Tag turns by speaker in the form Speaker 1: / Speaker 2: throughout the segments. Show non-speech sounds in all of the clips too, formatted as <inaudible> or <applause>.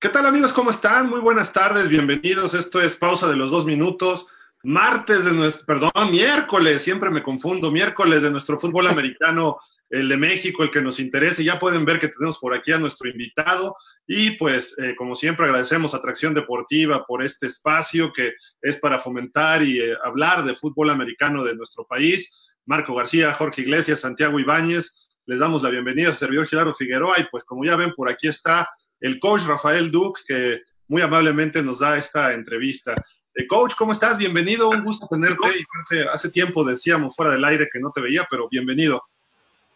Speaker 1: ¿Qué tal amigos? ¿Cómo están? Muy buenas tardes, bienvenidos. Esto es Pausa de los Dos Minutos. Martes de nuestro, perdón, miércoles, siempre me confundo, miércoles de nuestro fútbol americano, el de México, el que nos interese. Ya pueden ver que tenemos por aquí a nuestro invitado y pues eh, como siempre agradecemos a Atracción Deportiva por este espacio que es para fomentar y eh, hablar de fútbol americano de nuestro país. Marco García, Jorge Iglesias, Santiago Ibáñez, les damos la bienvenida a su servidor Gerardo Figueroa y pues como ya ven por aquí está el coach Rafael Duque que muy amablemente nos da esta entrevista. Eh, coach, ¿cómo estás? Bienvenido, un gusto tenerte. Hace tiempo decíamos fuera del aire que no te veía, pero bienvenido.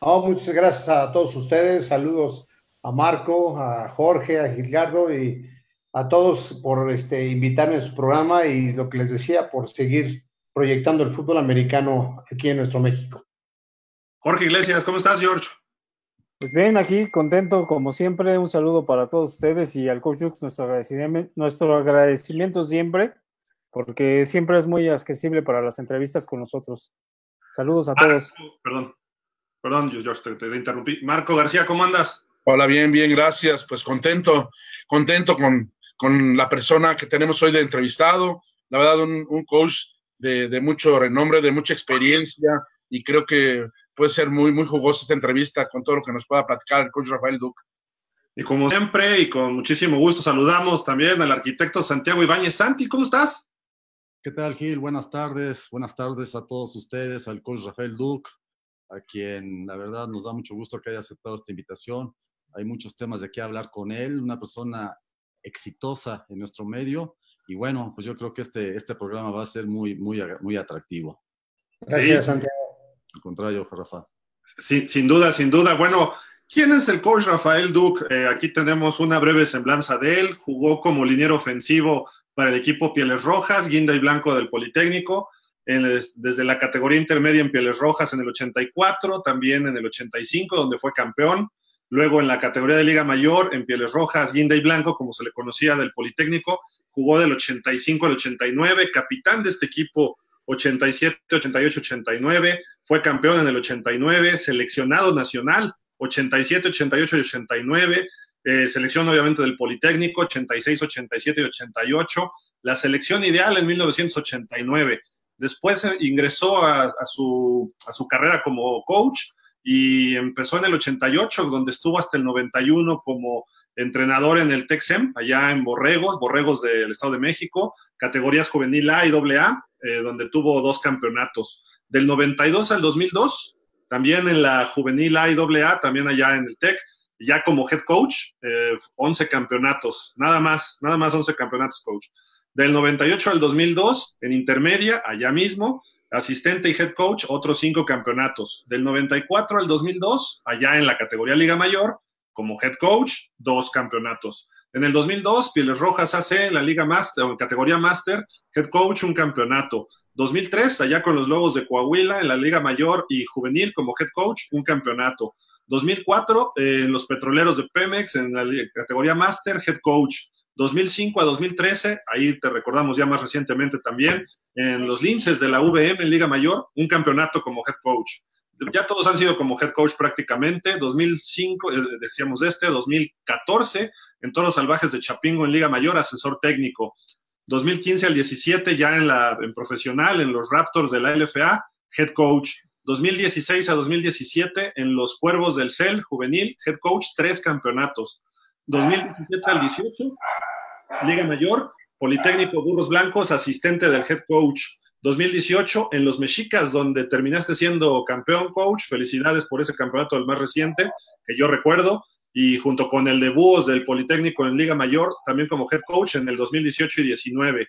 Speaker 2: muchas gracias a todos ustedes. Saludos a Marco, a Jorge, a Gilgardo y a todos por este, invitarme a su programa y lo que les decía, por seguir proyectando el fútbol americano aquí en nuestro México.
Speaker 1: Jorge Iglesias, ¿cómo estás, George?
Speaker 3: Pues bien, aquí contento como siempre. Un saludo para todos ustedes y al coach Jux, nuestro agradecimiento, nuestro agradecimiento siempre, porque siempre es muy accesible para las entrevistas con nosotros. Saludos a todos.
Speaker 1: Perdón, perdón, George, te, interrumpí. Marco García, ¿cómo andas?
Speaker 4: Hola, bien, bien, gracias. Pues contento, contento con, con la persona que tenemos hoy de entrevistado. La verdad, un, un coach de, de mucho renombre, de mucha experiencia y creo que puede ser muy, muy jugosa esta entrevista con todo lo que nos pueda platicar el coach Rafael Duque.
Speaker 1: Y como siempre, y con muchísimo gusto, saludamos también al arquitecto Santiago Ibáñez. Santi, ¿cómo estás?
Speaker 5: ¿Qué tal, Gil? Buenas tardes. Buenas tardes a todos ustedes, al coach Rafael Duque, a quien la verdad nos da mucho gusto que haya aceptado esta invitación. Hay muchos temas de qué hablar con él, una persona exitosa en nuestro medio. Y bueno, pues yo creo que este, este programa va a ser muy, muy, muy atractivo.
Speaker 2: Gracias, Santiago.
Speaker 5: Al contrario, Rafa.
Speaker 1: sin duda, sin duda. Bueno, ¿quién es el coach Rafael Duque? Eh, aquí tenemos una breve semblanza de él. Jugó como liniero ofensivo para el equipo Pieles Rojas, Guinda y Blanco del Politécnico, desde la categoría intermedia en Pieles Rojas en el 84, también en el 85, donde fue campeón. Luego en la categoría de Liga Mayor, en Pieles Rojas, Guinda y Blanco, como se le conocía del Politécnico, jugó del 85 al 89, capitán de este equipo 87, 88, 89, fue campeón en el 89, seleccionado nacional 87, 88 y 89, eh, selección obviamente del Politécnico 86, 87 y 88, la selección ideal en 1989. Después eh, ingresó a, su, a su carrera como coach y empezó en el 88, donde estuvo hasta el 91 como entrenador en el Texem, allá en Borregos, Borregos del Estado de México, categorías juvenil A y AA, eh, donde tuvo dos campeonatos. Del 92 al 2002, también en la juvenil A y AA, también allá en el TEC, ya como head coach, 11 eh, campeonatos, nada más, nada más 11 campeonatos coach. Del 98 al 2002, en intermedia, allá mismo, asistente y head coach, otros 5 campeonatos. Del 94 al 2002, allá en la categoría Liga Mayor, como head coach, dos campeonatos. En el 2002, Pieles Rojas AC, la Liga Master, o categoría Master, head coach, un campeonato. 2003, allá con los Lobos de Coahuila, en la Liga Mayor y Juvenil, como head coach, un campeonato. 2004, en los Petroleros de Pemex, en la categoría Master, head coach. 2005 a 2013, ahí te recordamos ya más recientemente también, en los Linces de la VM en Liga Mayor, un campeonato como head coach ya todos han sido como head coach prácticamente. 2005, eh, decíamos este, 2014, en Toros Salvajes de Chapingo en Liga Mayor, asesor técnico. 2015 al 17, ya en, la, profesional, en los Raptors de la LFA, head coach. 2016 a 2017, en los Cuervos del CEL, juvenil, head coach, tres campeonatos. 2017 al 18, Liga Mayor, Politécnico Burros Blancos, asistente del head coach. 2018 en los Mexicas, donde terminaste siendo campeón coach. Felicidades por ese campeonato, el más reciente, que yo recuerdo. Y junto con el de Búhos del Politécnico en Liga Mayor, también como head coach en el 2018 y 19.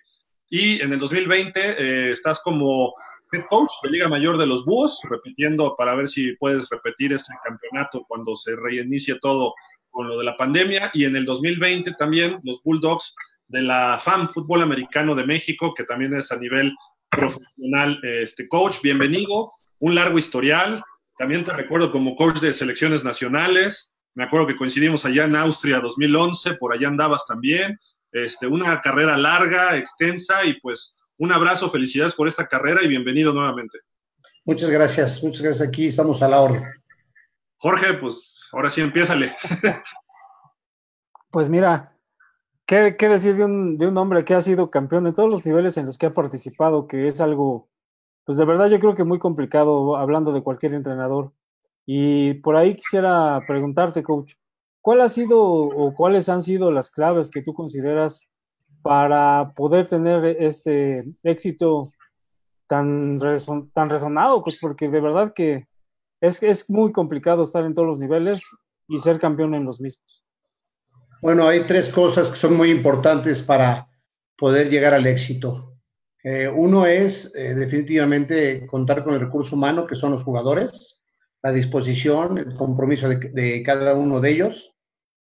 Speaker 1: Y en el 2020 eh, estás como head coach de Liga Mayor de los Búhos, repitiendo para ver si puedes repetir ese campeonato cuando se reinicie todo con lo de la pandemia. Y en el 2020 también los Bulldogs de la FAM, Fútbol Americano de México, que también es a nivel profesional, este coach, bienvenido, un largo historial, también te recuerdo como coach de selecciones nacionales, me acuerdo que coincidimos allá en Austria 2011, por allá andabas también, este, una carrera larga, extensa y pues un abrazo, felicidades por esta carrera y bienvenido nuevamente.
Speaker 2: Muchas gracias, muchas gracias, aquí estamos a la orden.
Speaker 1: Jorge, pues ahora sí empiézale.
Speaker 3: Pues mira, ¿Qué, decir de un, de un, hombre que ha sido campeón en todos los niveles en los que ha participado, que es algo, pues de verdad yo creo que muy complicado hablando de cualquier entrenador? Y por ahí quisiera preguntarte, coach, ¿cuál ha sido o cuáles han sido las claves que tú consideras para poder tener este éxito tan, tan resonado? Pues porque de verdad que es, es muy complicado estar en todos los niveles y ser campeón en los mismos.
Speaker 2: Bueno, hay tres cosas que son muy importantes para poder llegar al éxito. Eh, uno es eh, definitivamente contar con el recurso humano, que son los jugadores, la disposición, el compromiso de, cada uno de ellos,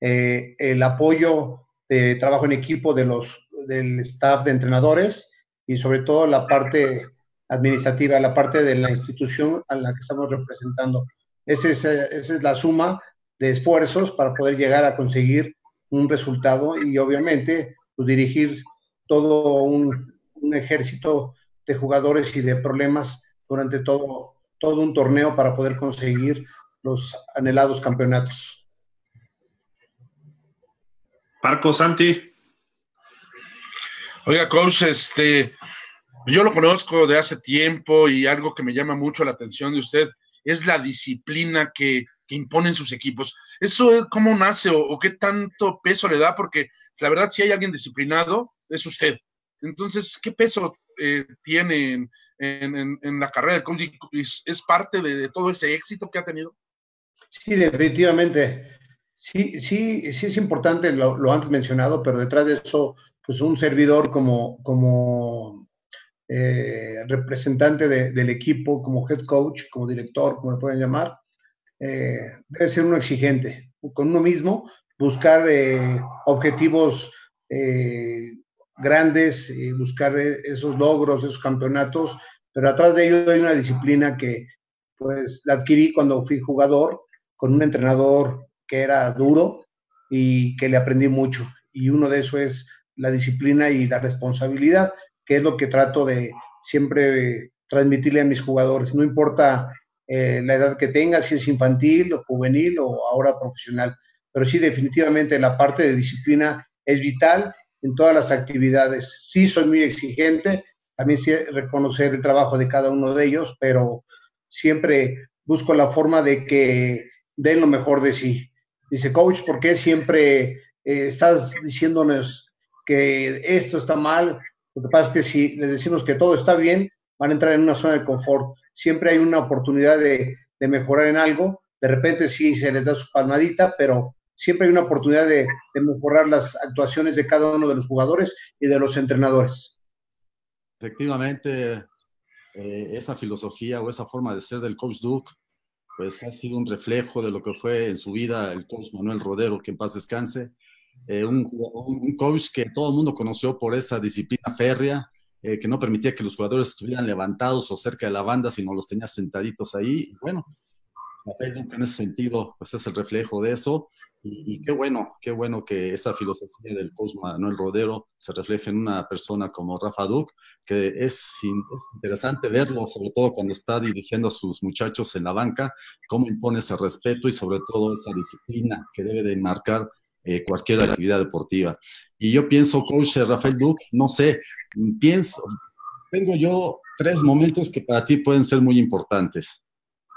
Speaker 2: eh, el apoyo de trabajo en equipo de los, del staff de entrenadores y sobre todo la parte administrativa, la parte de la institución a la que estamos representando. Esa es, esa es la suma de esfuerzos para poder llegar a conseguir un resultado y obviamente pues, dirigir todo un, ejército de jugadores y de problemas durante todo, todo un torneo para poder conseguir los anhelados campeonatos.
Speaker 1: Marco Santi.
Speaker 4: Oiga, coach, este, yo lo conozco de hace tiempo y algo que me llama mucho la atención de usted es la disciplina que que imponen sus equipos. ¿Eso es cómo nace o, qué tanto peso le da? Porque la verdad, si hay alguien disciplinado, es usted. Entonces, ¿qué peso eh, tiene en, la carrera del coach? ¿Es, parte de, todo ese éxito que ha tenido?
Speaker 2: Sí, definitivamente. Sí, sí, sí es importante lo, antes mencionado, pero detrás de eso, pues un servidor como, como eh, representante del equipo, como head coach, como director, como le pueden llamar, eh, debe ser uno exigente con uno mismo, buscar eh, objetivos grandes, buscar esos logros, esos campeonatos, pero atrás de ello hay una disciplina que pues la adquirí cuando fui jugador con un entrenador que era duro y que le aprendí mucho. Y uno de eso es la disciplina y la responsabilidad, que es lo que trato de siempre transmitirle a mis jugadores. No importa eh, la edad que tenga, si es infantil o juvenil o ahora profesional. Pero sí, definitivamente la parte de disciplina es vital en todas las actividades. Sí, soy muy exigente, también sé reconocer el trabajo de cada uno de ellos, pero siempre busco la forma de que den lo mejor de sí. Dice, coach, ¿por qué siempre eh, estás diciéndonos que esto está mal? Lo que pasa es que si les decimos que todo está bien, van a entrar en una zona de confort siempre hay una oportunidad de, mejorar en algo. De repente sí se les da su palmadita, pero siempre hay una oportunidad de, mejorar las actuaciones de cada uno de los jugadores y de los entrenadores.
Speaker 5: Efectivamente, eh, esa filosofía o esa forma de ser del coach Duke, pues ha sido un reflejo de lo que fue en su vida el coach Manuel Rodero, que en paz descanse. Eh, un, coach que todo el mundo conoció por esa disciplina férrea, eh, que no permitía que los jugadores estuvieran levantados o cerca de la banda, sino los tenía sentaditos ahí. Bueno, en ese sentido, pues es el reflejo de eso. Y, qué bueno, qué bueno que esa filosofía del coach Manuel Rodero se refleje en una persona como Rafa Duc, que es, es, interesante verlo, sobre todo cuando está dirigiendo a sus muchachos en la banca, cómo impone ese respeto y sobre todo esa disciplina que debe de marcar eh, cualquier actividad deportiva. Y yo pienso, coach Rafael Duc, no sé, pienso, tengo yo tres momentos que para ti pueden ser muy importantes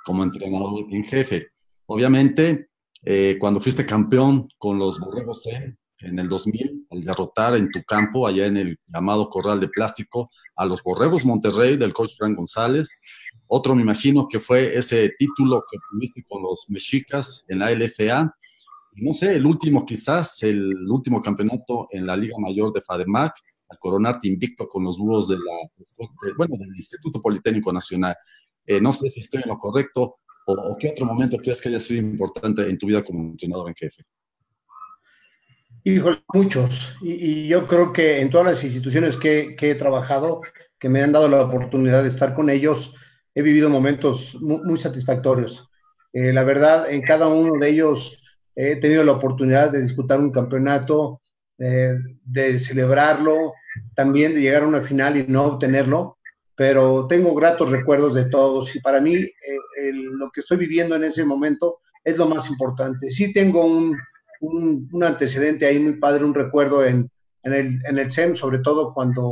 Speaker 5: como entrenador en jefe. Obviamente, eh, cuando fuiste campeón con los Borregos C en el 2000, al derrotar en tu campo, allá en el llamado Corral de Plástico, a los Borregos Monterrey del coach Frank González. Otro, me imagino, que fue ese título que tuviste con los Mexicas en la LFA no sé, el último quizás, el último campeonato en la Liga Mayor de FADEMAC, a coronarte invicto con los búhos de la, bueno, del Instituto Politécnico Nacional. Eh, no sé si estoy en lo correcto o, qué otro momento crees que haya sido importante en tu vida como entrenador en jefe.
Speaker 2: Híjole, muchos. Y, yo creo que en todas las instituciones que, he trabajado, que me han dado la oportunidad de estar con ellos, he vivido momentos muy, satisfactorios. Eh, la verdad, en cada uno de ellos he tenido la oportunidad de disputar un campeonato, eh, de celebrarlo, también de llegar a una final y no obtenerlo, pero tengo gratos recuerdos de todos y para mí eh, lo que estoy viviendo en ese momento es lo más importante. Sí tengo un, un, antecedente ahí muy padre, un recuerdo en, en, el, en el SEM, sobre todo cuando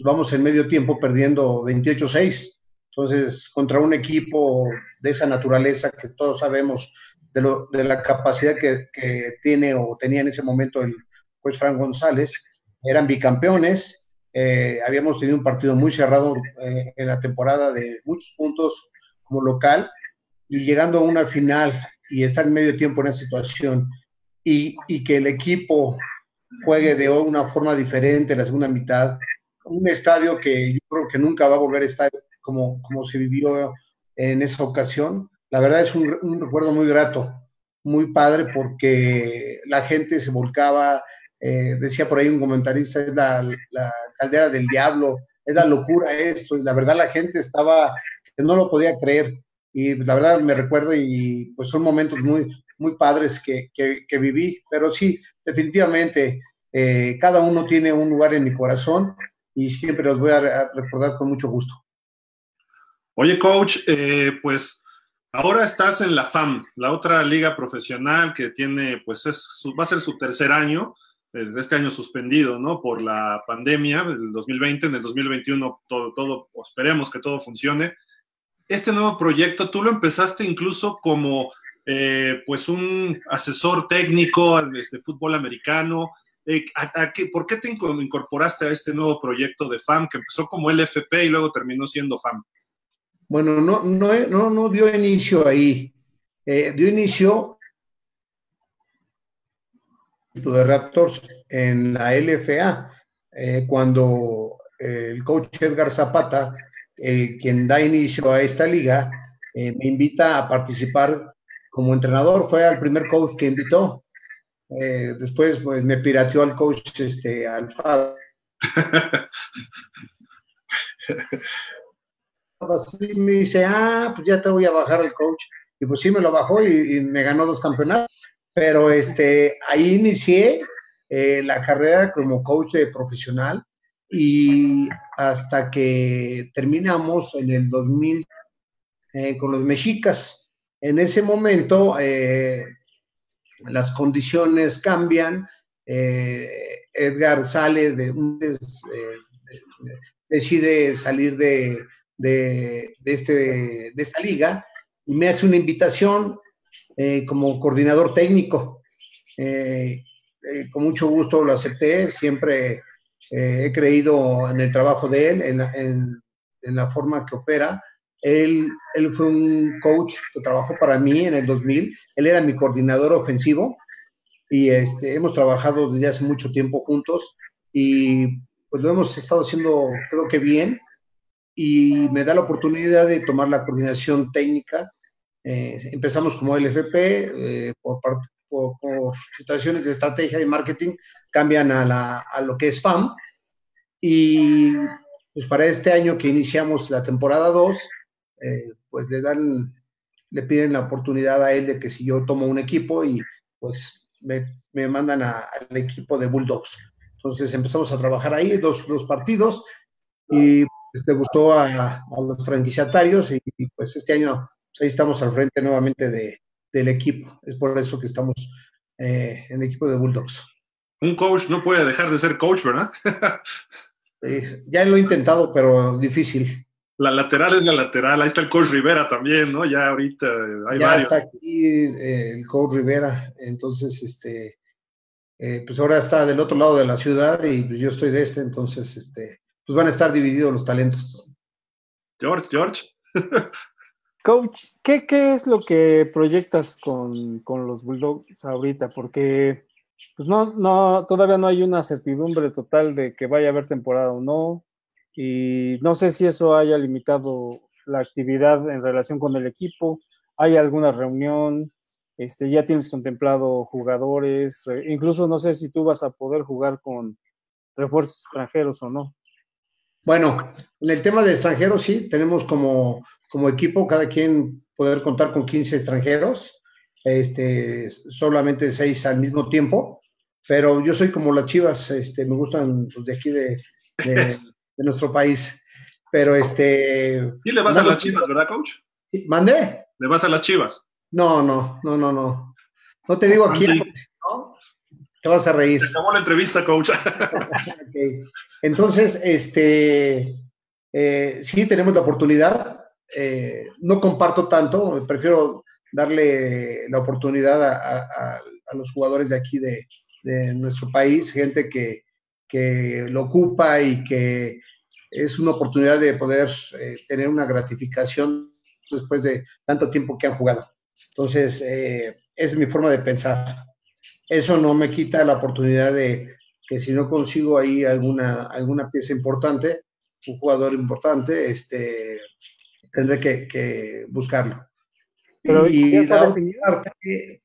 Speaker 2: vamos en medio tiempo perdiendo 28-6. Entonces, contra un equipo de esa naturaleza que todos sabemos de, lo, de la capacidad que, que, tiene o tenía en ese momento el juez Frank González, eran bicampeones, eh, habíamos tenido un partido muy cerrado eh, en la temporada de muchos puntos como local y llegando a una final y estar en medio tiempo en esa situación y, y que el equipo juegue de una forma diferente en la segunda mitad, un estadio que yo creo que nunca va a volver a estar como, como se vivió en esa ocasión. La verdad es un, un recuerdo muy grato, muy padre, porque la gente se volcaba, eh, decía por ahí un comentarista, es la, caldera del diablo, es la locura esto, y la verdad la gente estaba, no lo podía creer, y la verdad me recuerdo y pues son momentos muy, muy padres que, que, que viví, pero sí, definitivamente, eh, cada uno tiene un lugar en mi corazón y siempre los voy a recordar con mucho gusto.
Speaker 1: Oye, coach, eh, pues ahora estás en la FAM, la otra liga profesional que tiene, pues es, va a ser su tercer año, este año suspendido, ¿no? Por la pandemia del 2020, en el 2021 todo, todo, esperemos que todo funcione. Este nuevo proyecto, tú lo empezaste incluso como, eh, pues, un asesor técnico de este, fútbol americano, eh, ¿Por qué te incorporaste a este nuevo proyecto de FAM que empezó como LFP y luego terminó siendo FAM?
Speaker 2: Bueno, no, no, no, no dio inicio ahí. Eh, dio inicio de Raptors en la LFA, eh, cuando el coach Edgar Zapata, quien da inicio a esta liga, me invita a participar como entrenador. Fue el primer coach que invitó. Eh, después pues, me pirateó al coach este, Alfaro. Así me dice, ah, pues ya te voy a bajar el coach. Y pues sí, me lo bajó y, me ganó dos campeonatos. Pero este, ahí inicié eh, la carrera como coach de profesional y hasta que terminamos en el 2000 eh, con los mexicas. En ese momento las condiciones cambian, eh, Edgar sale de, eh, decide salir de, este, de esta liga y me hace una invitación eh, como coordinador técnico. con mucho gusto lo acepté, siempre he creído en el trabajo de él, en en la forma que opera él, él fue un coach que trabajó para mí en el 2000. Él era mi coordinador ofensivo y este, hemos trabajado desde hace mucho tiempo juntos y pues lo hemos estado haciendo creo que bien y me da la oportunidad de tomar la coordinación técnica. Eh, empezamos como LFP, eh, por, por, por, situaciones de estrategia y marketing, cambian a, la, a lo que es FAM y pues para este año que iniciamos la temporada 2, eh, pues le dan, le piden la oportunidad a él de que si yo tomo un equipo y pues me, me mandan al equipo de Bulldogs. Entonces empezamos a trabajar ahí, dos, dos partidos, y pues, le gustó a, a, los franquiciatarios y, pues este año ahí estamos al frente nuevamente de, del equipo. Es por eso que estamos eh, en el equipo de Bulldogs.
Speaker 1: Un coach no puede dejar de ser coach, ¿verdad?
Speaker 2: ya lo he intentado, pero difícil.
Speaker 1: La lateral es la lateral, ahí está el coach Rivera también, ¿no? Ya ahorita hay
Speaker 2: ya está aquí eh, el coach Rivera, entonces, este, eh, pues ahora está del otro lado de la ciudad y pues yo estoy de este, entonces, este, pues van a estar divididos los talentos.
Speaker 1: George, George. <laughs>
Speaker 3: Coach, ¿qué, ¿qué, es lo que proyectas con, con, los Bulldogs ahorita? Porque pues no, no, todavía no hay una certidumbre total de que vaya a haber temporada o no y no sé si eso haya limitado la actividad en relación con el equipo. ¿Hay alguna reunión? Este, ¿Ya tienes contemplado jugadores? Incluso no sé si tú vas a poder jugar con refuerzos extranjeros o no.
Speaker 2: Bueno, en el tema de extranjeros sí, tenemos como, como equipo cada quien poder contar con 15 extranjeros, este, solamente 6 al mismo tiempo, pero yo soy como las chivas, este, me gustan los de aquí de, de <laughs> nuestro país. Pero este.
Speaker 1: Sí, le vas a las chivas, ¿verdad, coach?
Speaker 2: ¿Mandé?
Speaker 1: ¿Le vas a las chivas?
Speaker 2: No, no, no, no, no. No te digo aquí, te vas a reír.
Speaker 1: Se acabó la entrevista, coach. <laughs>
Speaker 2: okay. Entonces, este, eh, sí tenemos la oportunidad. Eh, no comparto tanto, prefiero darle la oportunidad a, a, a los jugadores de aquí de, de nuestro país, gente que, que, lo ocupa y que es una oportunidad de poder eh, tener una gratificación después de tanto tiempo que han jugado. Entonces, eh, es mi forma de pensar. Eso no me quita la oportunidad de que si no consigo ahí alguna, alguna pieza importante, un jugador importante, este, tendré que, que buscarlo.
Speaker 3: Pero
Speaker 2: y,
Speaker 3: ya está
Speaker 2: parte-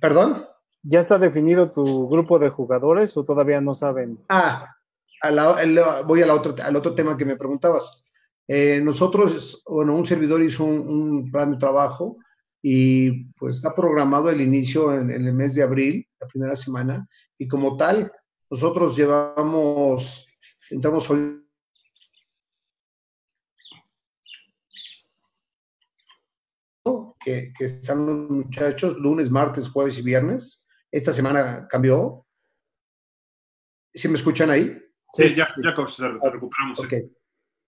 Speaker 2: ¿Perdón?
Speaker 3: ¿Ya está definido tu grupo de jugadores o todavía no saben?
Speaker 2: Ah, a la- el- voy a la otra- al otro tema que me preguntabas. Eh, nosotros, bueno, un servidor hizo un, un plan de trabajo y pues está programado el inicio en, en el mes de abril, la primera semana, y como tal, nosotros llevamos, entramos hoy que, que están los muchachos lunes, martes, jueves y viernes. Esta semana cambió. ¿Sí me escuchan ahí?
Speaker 1: Sí, ya, ya, te, te recuperamos. sí.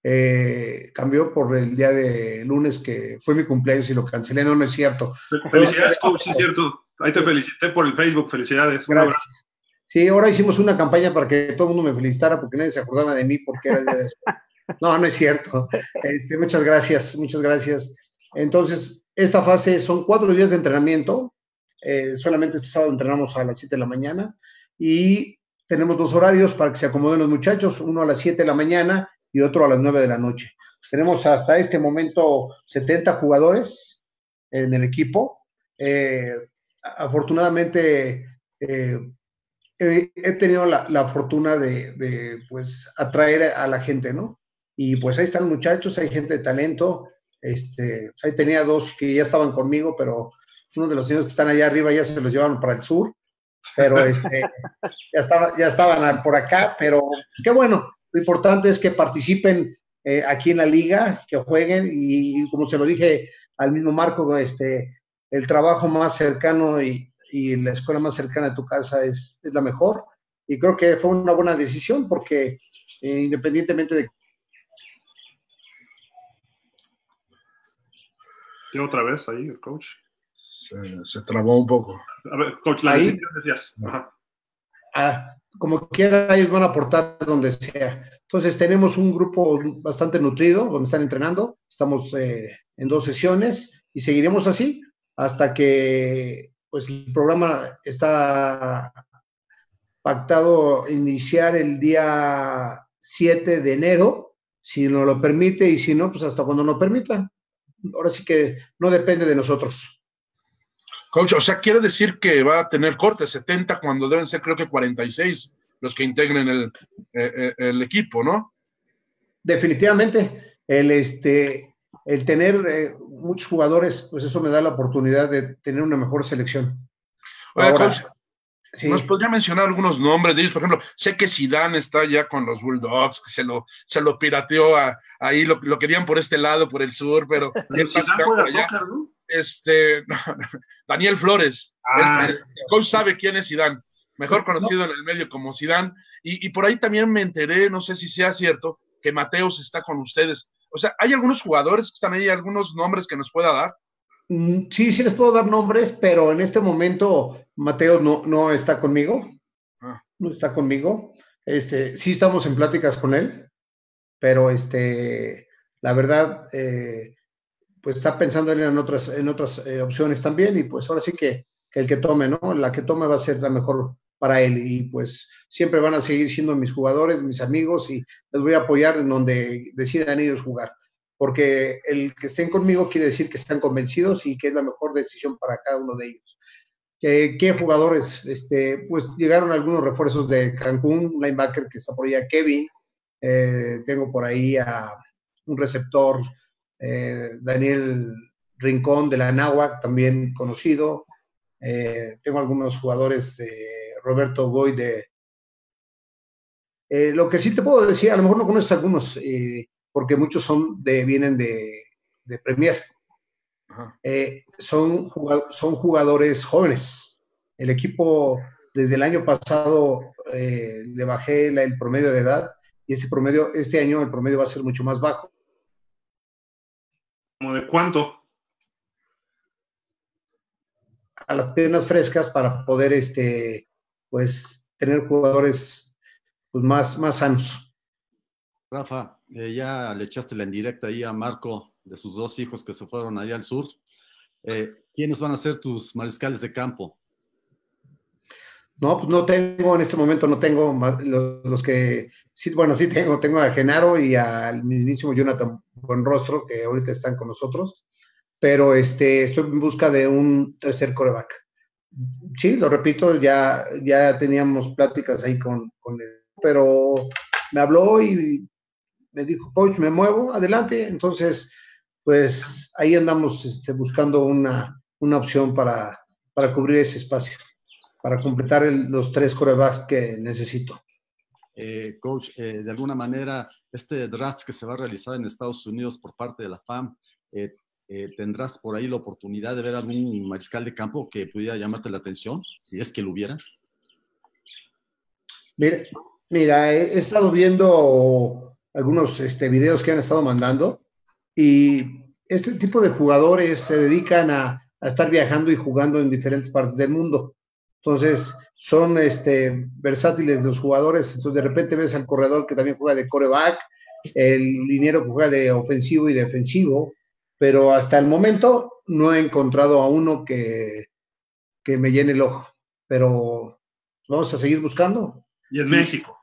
Speaker 2: Eh, cambió por el día de lunes que fue mi cumpleaños y lo cancelé. No, no es cierto.
Speaker 1: Felicidades, coach, sí es cierto. Ahí te felicité por el Facebook, felicidades.
Speaker 2: Gracias. Sí, ahora hicimos una campaña para que todo el mundo me felicitara porque nadie se acordaba de mí porque era el día de. No, no es cierto. Este, muchas gracias, muchas gracias. Entonces, esta fase son cuatro días de entrenamiento. Eh, solamente este sábado entrenamos a las 7 de la mañana y tenemos dos horarios para que se acomoden los muchachos, uno a las 7 de la mañana y otro a las 9 de la noche. Tenemos hasta este momento 70 jugadores en el equipo. Eh, afortunadamente, eh, he, tenido la, la fortuna de, de, pues, atraer a la gente, ¿no? Y pues ahí están muchachos, hay gente de talento. Este, ahí tenía dos que ya estaban conmigo, pero uno de los señores que están allá arriba ya se los llevaron para el sur, pero este, <laughs> ya, estaba, ya estaban por acá, pero pues, qué bueno. Lo importante es que participen eh, aquí en la liga, que jueguen y, y, como se lo dije al mismo Marco, este, el trabajo más cercano y, y la escuela más cercana a tu casa es, es, la mejor. Y creo que fue una buena decisión porque eh, independientemente de...
Speaker 1: ¿Qué otra vez ahí el coach?
Speaker 4: Se, se, trabó un poco.
Speaker 1: A ver, coach, la
Speaker 2: ahí,
Speaker 1: decías. Ajá.
Speaker 2: Ah, como quiera, ellos van a aportar donde sea. Entonces, tenemos un grupo bastante nutrido donde están entrenando. Estamos eh, en dos sesiones y seguiremos así hasta que pues, el programa está pactado iniciar el día 7 de enero, si nos lo permite, y si no, pues hasta cuando nos permita. Ahora sí que no depende de nosotros.
Speaker 4: Coach, o sea, quiere decir que va a tener cortes 70 cuando deben ser creo que 46 los que integren el, eh, el equipo, ¿no?
Speaker 2: Definitivamente, el, este, el tener eh, muchos jugadores, pues eso me da la oportunidad de tener una mejor selección.
Speaker 4: Oye, Ahora, coach, sí. ¿nos podría mencionar algunos nombres de ellos? Por ejemplo, sé que Zidane está ya con los Bulldogs, que se lo, se lo pirateó a, ahí, lo, lo, querían por este lado, por el sur, pero...
Speaker 1: Zidane juega soccer, ¿no?
Speaker 4: Este, <laughs> Daniel Flores,
Speaker 1: ah.
Speaker 4: el, el coach sabe quién es Zidane mejor conocido en el medio como Zidane, y, y, por ahí también me enteré, no sé si sea cierto, que Mateos está con ustedes. O sea, ¿hay algunos jugadores que están ahí, algunos nombres que nos pueda dar?
Speaker 2: Mm, Sí, sí les puedo dar nombres, pero en este momento Mateos no, no está conmigo. Ah. No está conmigo. Este, sí estamos en pláticas con él, pero este, la verdad, eh, pues está pensando en otras, en otras eh, opciones también, y pues ahora sí que, que el que tome, ¿no? La que tome va a ser la mejor para él y pues siempre van a seguir siendo mis jugadores, mis amigos y les voy a apoyar en donde decidan ellos jugar, porque el que estén conmigo quiere decir que están convencidos y que es la mejor decisión para cada uno de ellos. ¿Qué, jugadores? Este, pues llegaron algunos refuerzos de Cancún, un linebacker que está por allá, Kevin, eh, tengo por ahí a un receptor, eh, Daniel Rincón de la Náhuac, también conocido, eh, tengo algunos jugadores eh, Roberto Boy de... Eh, lo que sí te puedo decir, a lo mejor no conoces algunos, porque muchos son de, vienen de, de Premier. Son, son jugadores jóvenes. El equipo desde el año pasado le bajé el promedio de edad y este promedio, este año el promedio va a ser mucho más bajo.
Speaker 1: ¿Como de cuánto?
Speaker 2: A las piernas frescas para poder, este, pues, tener jugadores pues, más, más sanos.
Speaker 5: Rafa, eh, ya le echaste la indirecta ahí a Marco de sus dos hijos que se fueron allá al sur. Eh, ¿Quiénes van a ser tus mariscales de campo?
Speaker 2: No, pues no tengo, en este momento no tengo más, los, que, sí, bueno, sí tengo, tengo a Genaro y al mismísimo Jonathan Buenrostro, que ahorita están con nosotros, pero este, estoy en busca de un tercer coreback. Sí, lo repito, ya, ya teníamos pláticas ahí con, con él, pero me habló y me dijo, coach, me muevo, adelante, entonces, pues ahí andamos este, buscando una, una opción para, para cubrir ese espacio para completar los tres corebacks que necesito.
Speaker 5: Eh, coach, eh, de alguna manera, este draft que se va a realizar en Estados Unidos por parte de la FAM, eh, ¿tendrás por ahí la oportunidad de ver algún mariscal de campo que pudiera llamarte la atención, si es que lo hubiera?
Speaker 2: Mira, mira he, estado viendo algunos este, videos que han estado mandando y este tipo de jugadores se dedican a estar viajando y jugando en diferentes partes del mundo. Entonces, son este, versátiles los jugadores. Entonces, de repente ves al corredor que también juega de coreback, el liniero que juega de ofensivo y defensivo, pero hasta el momento no he encontrado a uno que, que me llene el ojo. Pero vamos a seguir buscando.
Speaker 1: Y en México.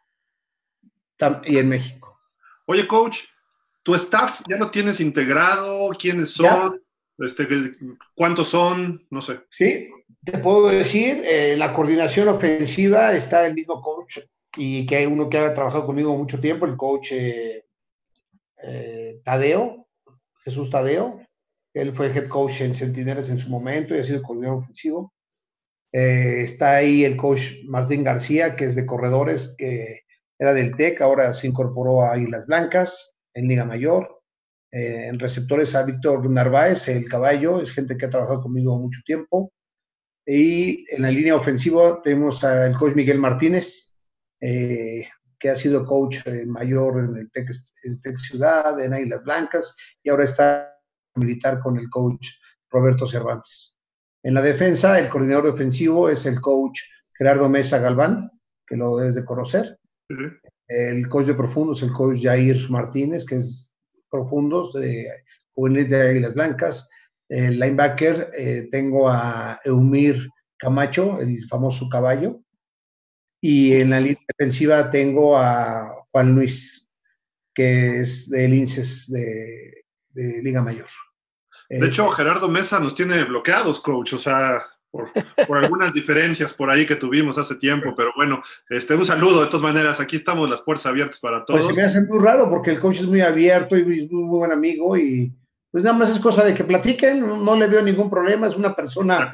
Speaker 2: Y en México.
Speaker 1: Oye, coach, ¿tu staff ya lo tienes integrado? ¿Quiénes son? Este, ¿Cuántos son? No sé.
Speaker 2: Sí, te puedo decir, eh, la coordinación ofensiva está el mismo coach y que hay uno que ha trabajado conmigo mucho tiempo, el coach eh, eh, Tadeo, Jesús Tadeo. Él fue head coach en Centinelas en su momento y ha sido coordinador ofensivo. está ahí el coach Martín García, que es de corredores, que era del TEC, ahora se incorporó a Islas Blancas en Liga Mayor. En receptores a Víctor Narváez, el caballo, es gente que ha trabajado conmigo mucho tiempo. Y en la línea ofensiva tenemos al coach Miguel Martínez, eh, que ha sido coach eh, mayor en el Tec, Ciudad, en Águilas Blancas, y ahora está militar con el coach Roberto Cervantes. En la defensa, el coordinador ofensivo es el coach Gerardo Mesa Galván, que lo debes de conocer. El coach de profundo es el coach Jair Martínez, que es profundos de juveniles de Águilas Blancas. El linebacker eh, tengo a Eumir Camacho, el famoso caballo. Y en la línea defensiva tengo a Juan Luis, que es del INSES de, de Liga Mayor.
Speaker 1: De hecho, Gerardo Mesa nos tiene bloqueados, coach. O sea, por, algunas diferencias por ahí que tuvimos hace tiempo, pero bueno, este, un saludo de todas maneras, aquí estamos las puertas abiertas para todos.
Speaker 2: Pues se me hace muy raro porque el coach es muy abierto y muy, muy buen amigo y pues nada más es cosa de que platiquen, no, le veo ningún problema, es una persona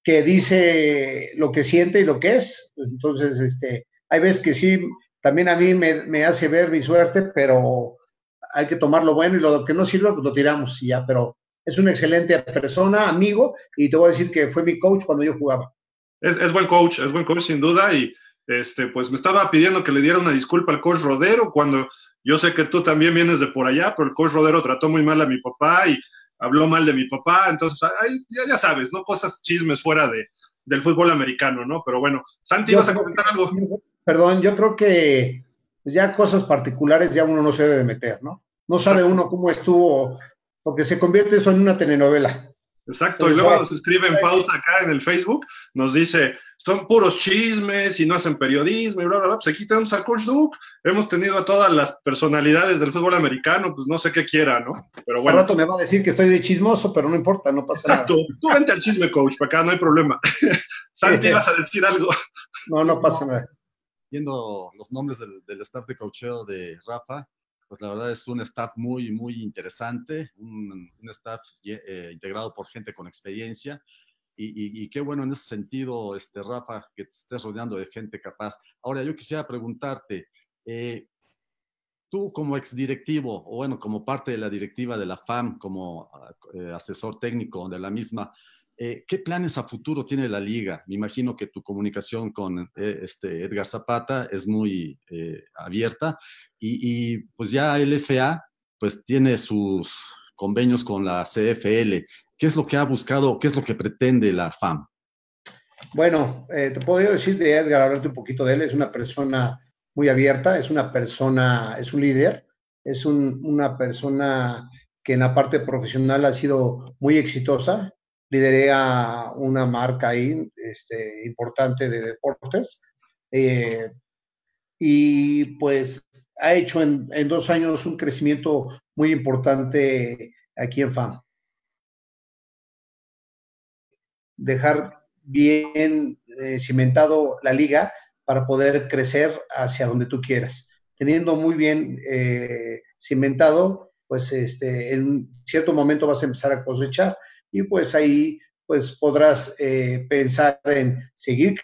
Speaker 2: que dice lo que siente y lo que es, pues entonces, este, hay veces que sí, también a mí me, me hace ver mi suerte, pero hay que tomar lo bueno y lo que no sirve, pues lo tiramos y ya, pero es una excelente persona, amigo, y te voy a decir que fue mi coach cuando yo jugaba.
Speaker 1: Es, buen coach, es buen coach sin duda, y este, pues me estaba pidiendo que le diera una disculpa al coach Rodero cuando yo sé que tú también vienes de por allá, pero el coach Rodero trató muy mal a mi papá y habló mal de mi papá, entonces ya, ya, sabes, ¿no? Cosas chismes fuera de, del fútbol americano, ¿no? Pero bueno, Santi, ¿vas a comentar algo?
Speaker 2: Perdón, yo creo que ya cosas particulares ya uno no se debe de meter, ¿no? No sabe uno cómo estuvo porque se convierte eso en una telenovela.
Speaker 1: Exacto, y luego nos escribe en pausa acá en el Facebook, nos dice, son puros chismes y no hacen periodismo y bla, bla, bla. Pues aquí tenemos al Coach Duke, hemos tenido a todas las personalidades del fútbol americano, pues no sé qué quiera, ¿no?
Speaker 2: Pero bueno. Al rato me va a decir que estoy de chismoso, pero no importa, no pasa nada. Exacto,
Speaker 1: tú vente al chisme, coach, para acá no hay problema. <laughs> Santi, vas a decir algo.
Speaker 2: no, no pasa nada.
Speaker 5: Viendo los nombres del, del staff de coacheo de Rafa, pues la verdad es un staff muy, muy interesante, un, staff eh, integrado por gente con experiencia. Y, qué bueno en ese sentido, este, Rafa, que te estés rodeando de gente capaz. Ahora, yo quisiera preguntarte, eh, tú como exdirectivo, o bueno, como parte de la directiva de la FAM, como eh, asesor técnico de la misma, Eh, ¿Qué planes a futuro tiene la liga? Me imagino que tu comunicación con eh, este Edgar Zapata es muy eh, abierta y, y, pues ya el FA pues tiene sus convenios con la CFL. ¿Qué es lo que ha buscado, qué es lo que pretende la FAM?
Speaker 2: Bueno, te puedo decir de Edgar, hablarte un poquito de él. Es una persona muy abierta, es una persona, es un líder, es un, una persona que en la parte profesional ha sido muy exitosa, lideré a una marca este, importante de deportes. Eh, y pues ha hecho en, en, dos años un crecimiento muy importante aquí en FAM. Dejar bien eh, cimentado la liga para poder crecer hacia donde tú quieras. Teniendo muy bien eh, cimentado, pues este, en cierto momento vas a empezar a cosechar y pues ahí pues podrás eh, pensar en seguir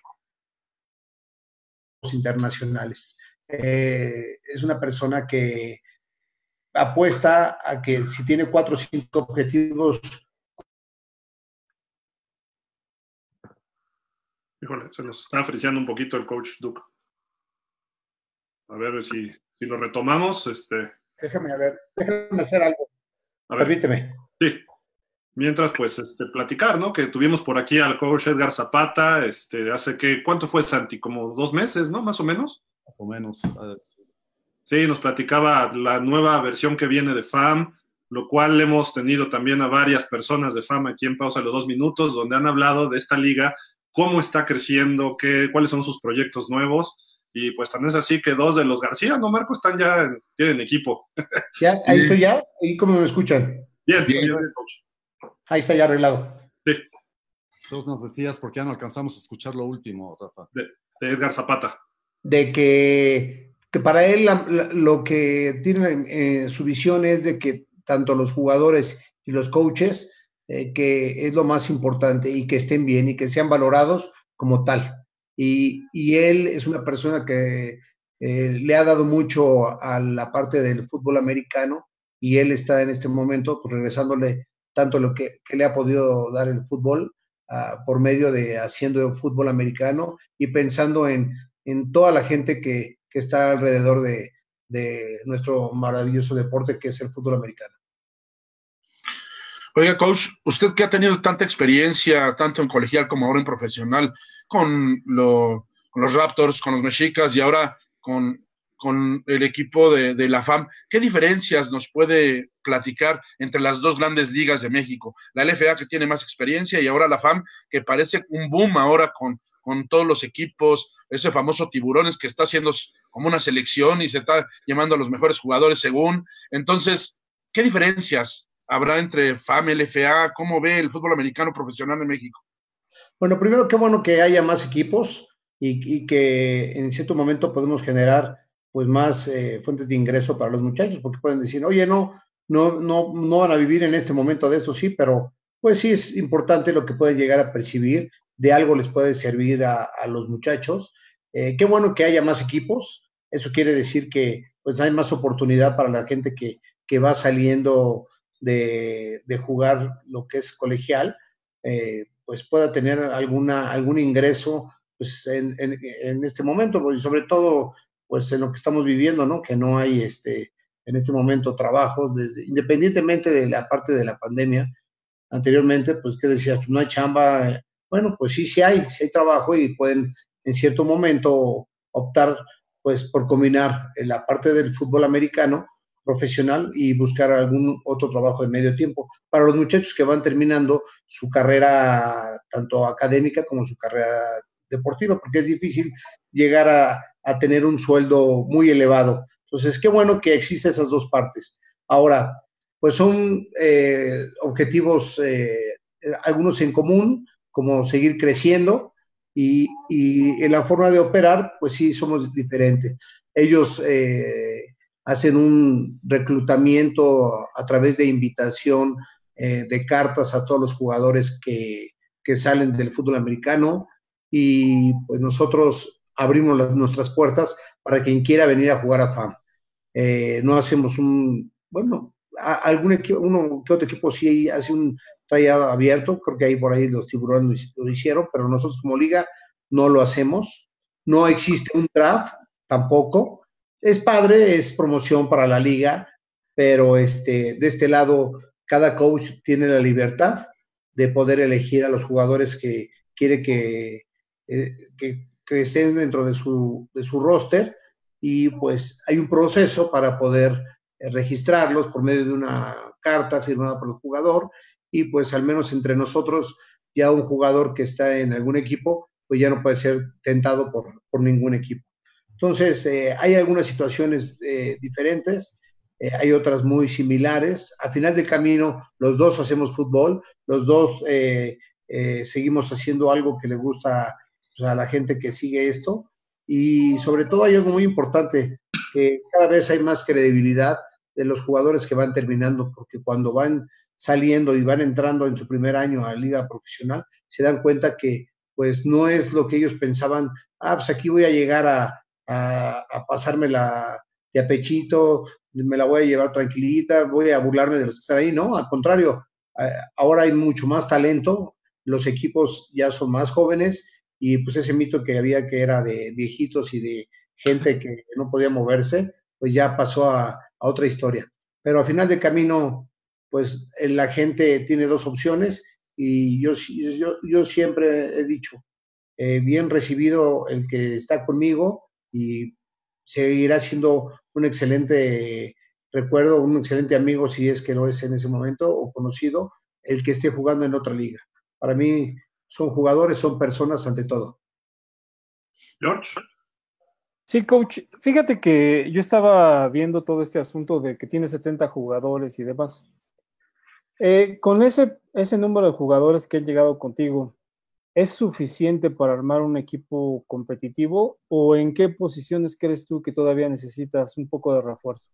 Speaker 2: los internacionales. Eh, es una persona que apuesta a que si tiene cuatro o cinco objetivos.
Speaker 1: Híjole, se nos está apreciando un poquito el coach Duke. A ver si, si lo retomamos. Este...
Speaker 2: Déjame, a ver, déjame hacer algo. Permíteme.
Speaker 1: Sí. Mientras, pues, este, platicar, ¿no? Que tuvimos por aquí al coach Edgar Zapata, este, hace que, ¿cuánto fue Santi? Como dos meses, ¿no? Más o menos.
Speaker 5: Más o menos.
Speaker 1: Sí, nos platicaba la nueva versión que viene de FAM, lo cual hemos tenido también a varias personas de FAM aquí en Pausa los dos minutos, donde han hablado de esta liga, cómo está creciendo, qué, cuáles son sus proyectos nuevos. Y pues también es así que dos de los García, ¿no, Marco? Están ya, tienen equipo.
Speaker 2: Ya, ahí <laughs> estoy ya. ¿Y cómo me escuchan?
Speaker 1: Bien, bien, bien coach.
Speaker 2: Ahí está ya arreglado.
Speaker 1: Sí.
Speaker 5: Entonces nos decías, porque ya no alcanzamos a escuchar lo último, Rafa.
Speaker 1: De, de Edgar Zapata.
Speaker 2: De que, que para él la, la, lo que tiene eh, su visión es de que tanto los jugadores y los coaches, eh, que es lo más importante y que estén bien y que sean valorados como tal. Y, y él es una persona que eh, le ha dado mucho a la parte del fútbol americano y él está en este momento pues, regresándole tanto lo que, que, le ha podido dar el fútbol uh, por medio de haciendo fútbol americano y pensando en, en toda la gente que, que está alrededor de, de, nuestro maravilloso deporte que es el fútbol americano.
Speaker 4: Oiga, coach, usted que ha tenido tanta experiencia, tanto en colegial como ahora en profesional, con, lo, con los Raptors, con los Mexicas y ahora con con el equipo de, la FAM. ¿Qué diferencias nos puede platicar entre las dos grandes ligas de México? La LFA que tiene más experiencia y ahora la FAM que parece un boom ahora con, con todos los equipos, ese famoso tiburones que está haciendo como una selección y se está llamando a los mejores jugadores según. Entonces, ¿qué diferencias habrá entre FAM LFA? ¿Cómo ve el fútbol americano profesional en México?
Speaker 2: Bueno, primero, qué bueno que haya más equipos y que en cierto momento podemos generar pues más eh, fuentes de ingreso para los muchachos, porque pueden decir, oye, no, no, no, no van a vivir en este momento de eso, sí, pero pues sí es importante lo que pueden llegar a percibir, de algo les puede servir a, a los muchachos. Eh, qué bueno que haya más equipos, eso quiere decir que pues hay más oportunidad para la gente que, que va saliendo de, de, jugar lo que es colegial, eh, pues pueda tener alguna, algún ingreso pues en, en, en este momento, y sobre todo pues en lo que estamos viviendo, ¿no? Que no hay este, en este momento trabajos, desde, independientemente de la parte de la pandemia, anteriormente, pues que decías, pues no hay chamba, bueno, pues sí, sí hay, sí hay trabajo y pueden en cierto momento optar pues por combinar la parte del fútbol americano profesional y buscar algún otro trabajo de medio tiempo para los muchachos que van terminando su carrera tanto académica como su carrera deportiva, porque es difícil llegar a, a tener un sueldo muy elevado. Entonces, qué bueno que existe esas dos partes. Ahora, pues son eh, objetivos, eh, algunos en común, como seguir creciendo y, en la forma de operar, pues sí, somos diferentes. Ellos eh, hacen un reclutamiento a través de invitación de cartas a todos los jugadores que, que salen del fútbol americano y pues nosotros abrimos las, nuestras puertas para quien quiera venir a jugar a FAM. Eh, no hacemos un, bueno, algún equipo, uno que otro equipo sí hace un trayado abierto, creo que ahí por ahí los tiburones lo hicieron, pero nosotros como liga no lo hacemos. No existe un draft tampoco. Es padre, es promoción para la liga, pero este, de este lado, cada coach tiene la libertad de poder elegir a los jugadores que quiere que, eh, que, estén dentro de su, de su roster y pues hay un proceso para poder eh, registrarlos por medio de una carta firmada por el jugador y pues al menos entre nosotros ya un jugador que está en algún equipo pues ya no puede ser tentado por, por ningún equipo. Entonces, eh, hay algunas situaciones eh, diferentes, eh, hay otras muy similares. Al final del camino, los dos hacemos fútbol, los dos seguimos haciendo algo que le gusta pues, a la gente que sigue esto. Y sobre todo hay algo muy importante, que cada vez hay más credibilidad de los jugadores que van terminando, porque cuando van saliendo y van entrando en su primer año a la liga profesional, se dan cuenta que pues no es lo que ellos pensaban, ah, pues aquí voy a llegar a, a, pasarme la de apechito, me la voy a llevar tranquilita, voy a burlarme de los que están ahí, no, al contrario, ahora hay mucho más talento, los equipos ya son más jóvenes y pues ese mito que había que era de viejitos y de gente que no podía moverse, pues ya pasó a, a otra historia. Pero al final del camino, pues la gente tiene dos opciones y yo, yo, yo siempre he dicho, eh, bien recibido el que está conmigo y seguirá siendo un excelente recuerdo, un excelente amigo si es que lo es en ese momento o conocido, el que esté jugando en otra liga. Para mí son jugadores, son personas ante todo.
Speaker 1: George.
Speaker 3: Sí, coach, fíjate que yo estaba viendo todo este asunto de que tiene 70 jugadores y demás. Eh, con ese, ese número de jugadores que han llegado contigo, ¿es suficiente para armar un equipo competitivo o en qué posiciones crees tú que todavía necesitas un poco de refuerzo?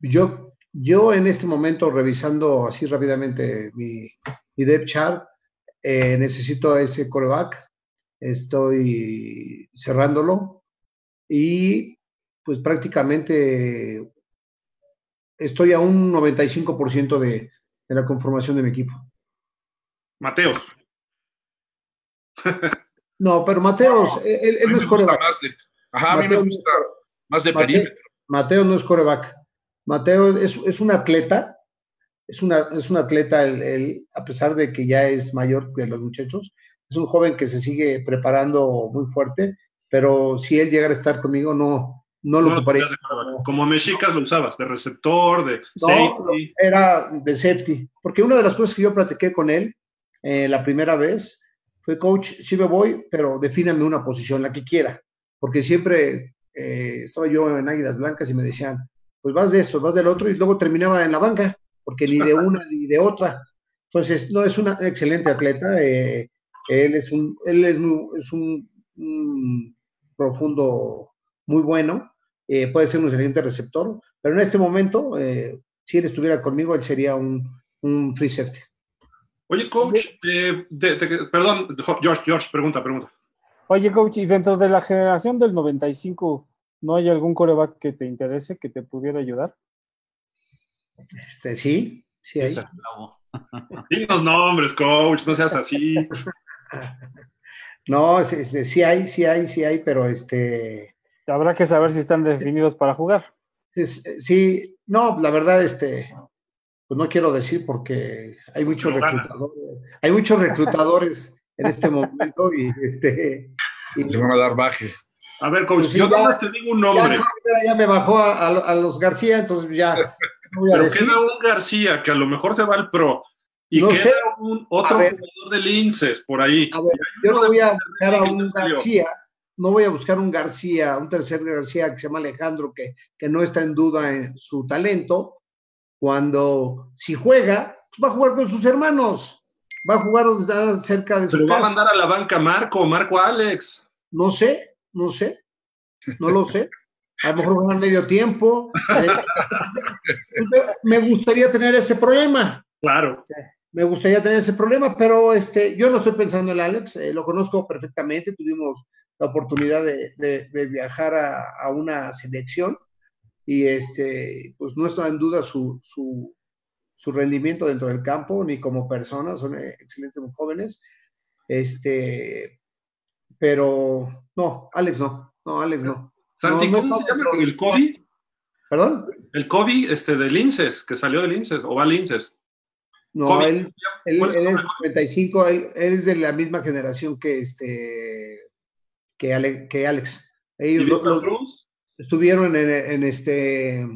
Speaker 2: Yo, yo en este momento, revisando así rápidamente mi, mi depth chart, eh, necesito ese coreback, estoy cerrándolo y pues prácticamente estoy a un 95% de, de la conformación de mi equipo.
Speaker 1: Mateos. <laughs>
Speaker 2: no, pero Mateos, él, no es coreback.
Speaker 4: ajá, a mí me gusta más de perímetro.
Speaker 2: Mateo no es coreback. Mateo es, es un atleta, es, una, es un atleta, el, a pesar de que ya es mayor que los muchachos, es un joven que se sigue preparando muy fuerte, pero si él llegara a estar conmigo, no, no lo ocuparía.
Speaker 1: Como mexicas lo usabas, de receptor, de
Speaker 2: safety. Era de safety. Porque una de las cosas que yo platiqué con él eh, la primera vez fue, coach, sí me voy, pero defíname una posición, la que quiera. Porque siempre eh, estaba yo en Águilas Blancas y me decían, pues vas de esto, vas del otro, y luego terminaba en la banca, porque ni de una ni de otra. Entonces, no, es un excelente atleta. Eh, él es un, él es, es un profundo muy bueno eh, puede ser un excelente receptor, pero en este momento, eh, si él estuviera conmigo, él sería un, un free safety.
Speaker 1: Oye, coach, eh, perdón, George, George, pregunta, pregunta.
Speaker 3: Oye, coach, y dentro de la generación del 95, ¿no hay algún coreback que te interese, que te pudiera ayudar?
Speaker 2: Este, sí, sí hay. <laughs>
Speaker 1: Dinos nombres, coach, no seas así.
Speaker 2: no, sí, sí, hay, sí hay, sí hay, pero este,
Speaker 3: Habrá que saber si están definidos para jugar.
Speaker 2: Sí, no, la verdad, este, pues no quiero decir porque hay muchos reclutadores, hay muchos reclutadores en este momento y este.
Speaker 4: Y, van a dar baje.
Speaker 1: A ver, coach, pues yo nada te digo un nombre.
Speaker 2: Ya, me bajó a, los García, entonces ya.
Speaker 1: No voy a Pero queda un García que a lo mejor se va al pro. Y queda un otro jugador de Linces por ahí.
Speaker 2: A ver, yo no voy a buscar a un García no voy a buscar un García, un tercer García que se llama Alejandro, que, que no está en duda en su talento, cuando si juega, pues va a jugar con sus hermanos, va a jugar cerca de su
Speaker 1: Pero va a mandar a la banca Marco, Marco Alex.
Speaker 2: No sé, no sé, no lo sé. A lo mejor van medio tiempo. <laughs> Me gustaría tener ese problema.
Speaker 1: Claro
Speaker 2: me gustaría tener ese problema, pero este, yo no estoy pensando en Alex, eh, lo conozco perfectamente, tuvimos la oportunidad de, viajar a, una selección y este, pues no está en duda su, su, su rendimiento dentro del campo ni como personas, son excelentes jóvenes. Este, pero no, Alex no, no, Alex no.
Speaker 1: Santi,
Speaker 2: no,
Speaker 1: ¿cómo se llama el COVID?
Speaker 2: ¿Perdón?
Speaker 1: El COVID este, de Linces, que salió de Linces, o va Linces.
Speaker 2: No, él, él, él es 95, él, él, es de la misma generación que este que, Ale, que Alex. Ellos los, los, estuvieron en, en, este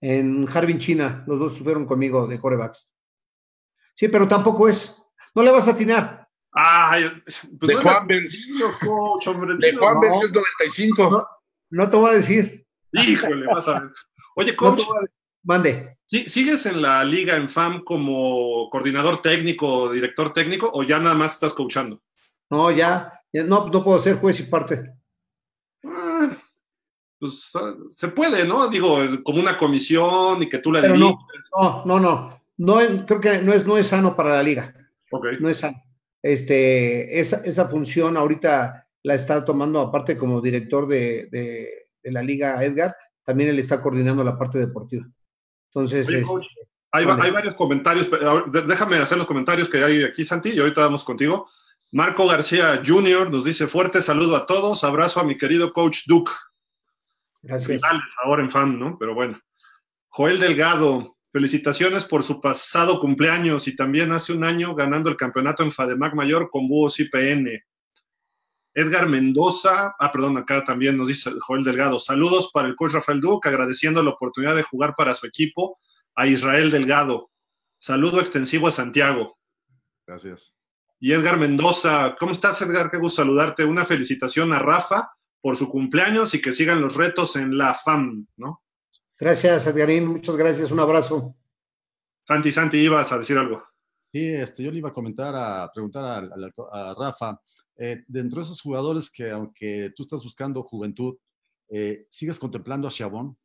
Speaker 2: en Harbin, China, los dos estuvieron conmigo de corebacks. Sí, pero tampoco es. No le vas a atinar.
Speaker 1: Ay,
Speaker 4: pues de no Juan Benz. De Juan Benz es 95.
Speaker 2: No, no, te voy a decir.
Speaker 1: Híjole, vas a ver. Oye, coach.
Speaker 2: No Mande.
Speaker 1: ¿Sigues en la liga en FAM como coordinador técnico, director técnico, o ya nada más estás coachando?
Speaker 2: No, ya, ya no, no puedo ser juez y parte.
Speaker 1: Ah, pues se puede, ¿no? Digo, como una comisión y que tú la
Speaker 2: Pero no, no, no, no, no, creo que no es, no es sano para la liga.
Speaker 1: Okay.
Speaker 2: No es sano. Este, esa, esa función ahorita la está tomando aparte como director de, de, de la liga Edgar, también él está coordinando la parte deportiva. Entonces,
Speaker 1: Oye, coach, este, hay, vale. hay, varios comentarios, pero déjame hacer los comentarios que hay aquí, Santi, y ahorita vamos contigo. Marco García Jr. nos dice fuerte saludo a todos, abrazo a mi querido coach Duke.
Speaker 2: Gracias.
Speaker 1: Ahora en fan, ¿no? Pero bueno. Joel Delgado, felicitaciones por su pasado cumpleaños y también hace un año ganando el campeonato en FADEMAC Mayor con Búhos IPN. Edgar Mendoza, ah, perdón, acá también nos dice Joel Delgado, saludos para el coach Rafael Duque, agradeciendo la oportunidad de jugar para su equipo, a Israel Delgado. Saludo extensivo a Santiago.
Speaker 5: Gracias.
Speaker 1: Y Edgar Mendoza, ¿cómo estás Edgar? Qué gusto saludarte. Una felicitación a Rafa por su cumpleaños y que sigan los retos en la FAM, ¿no?
Speaker 2: Gracias, Edgarín, muchas gracias, un abrazo.
Speaker 1: Santi, Santi, ibas a decir algo.
Speaker 5: Sí, este, yo le iba a comentar, a preguntar a, a, a Rafa, eh, dentro de esos jugadores que aunque tú estás buscando juventud, eh, ¿sigues contemplando a Chabón?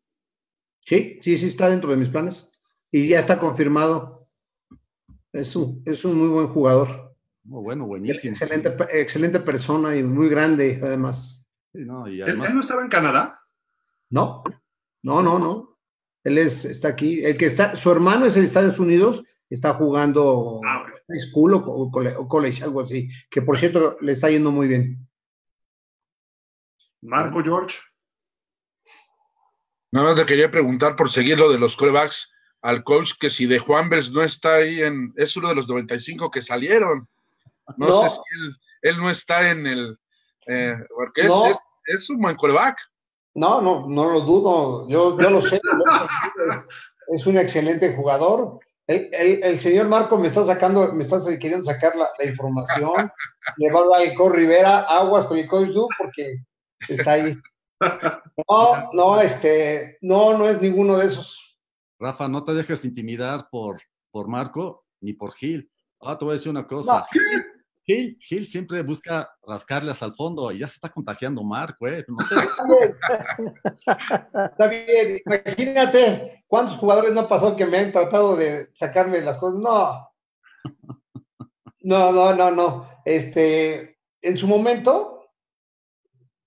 Speaker 2: Sí, sí, sí está dentro de mis planes y ya está confirmado. Es un, es un muy buen jugador.
Speaker 5: Oh, bueno, buenísimo.
Speaker 2: Excelente, excelente persona y muy grande además.
Speaker 5: Sí, no, y
Speaker 1: además... ¿Él no estaba en Canadá?
Speaker 2: No, no, no, no. Él es, está aquí. El que está, su hermano es en Estados Unidos, está jugando
Speaker 1: ah, bueno.
Speaker 2: school o, o, college, algo así, que por cierto le está yendo muy bien.
Speaker 1: Marco George.
Speaker 4: Nada más le quería preguntar por seguir lo de los corebacks al coach que si de Juanvers no está ahí en, es uno de los 95 que salieron. No, no. sé si él, él, no está en el, eh, porque no. es, es, es, un buen coreback.
Speaker 2: No, no, no lo dudo, yo, yo lo sé, es, es, un excelente jugador. El, el, el, señor Marco me está sacando, me está queriendo sacar la, la información, le va a dar el Co Rivera aguas con el coach Du porque está ahí. No, no, este, no, no es ninguno de esos.
Speaker 5: Rafa, no te dejes intimidar por, por Marco ni por Gil. Ah, te voy a decir una cosa.
Speaker 2: No.
Speaker 5: Gil, Gil, siempre busca rascarle hasta el fondo y ya se está contagiando Marco, ¿eh? No
Speaker 2: te... <laughs> está bien, imagínate cuántos jugadores no han pasado que me han tratado de sacarme las cosas. No. No, no, no, no. Este, en su momento,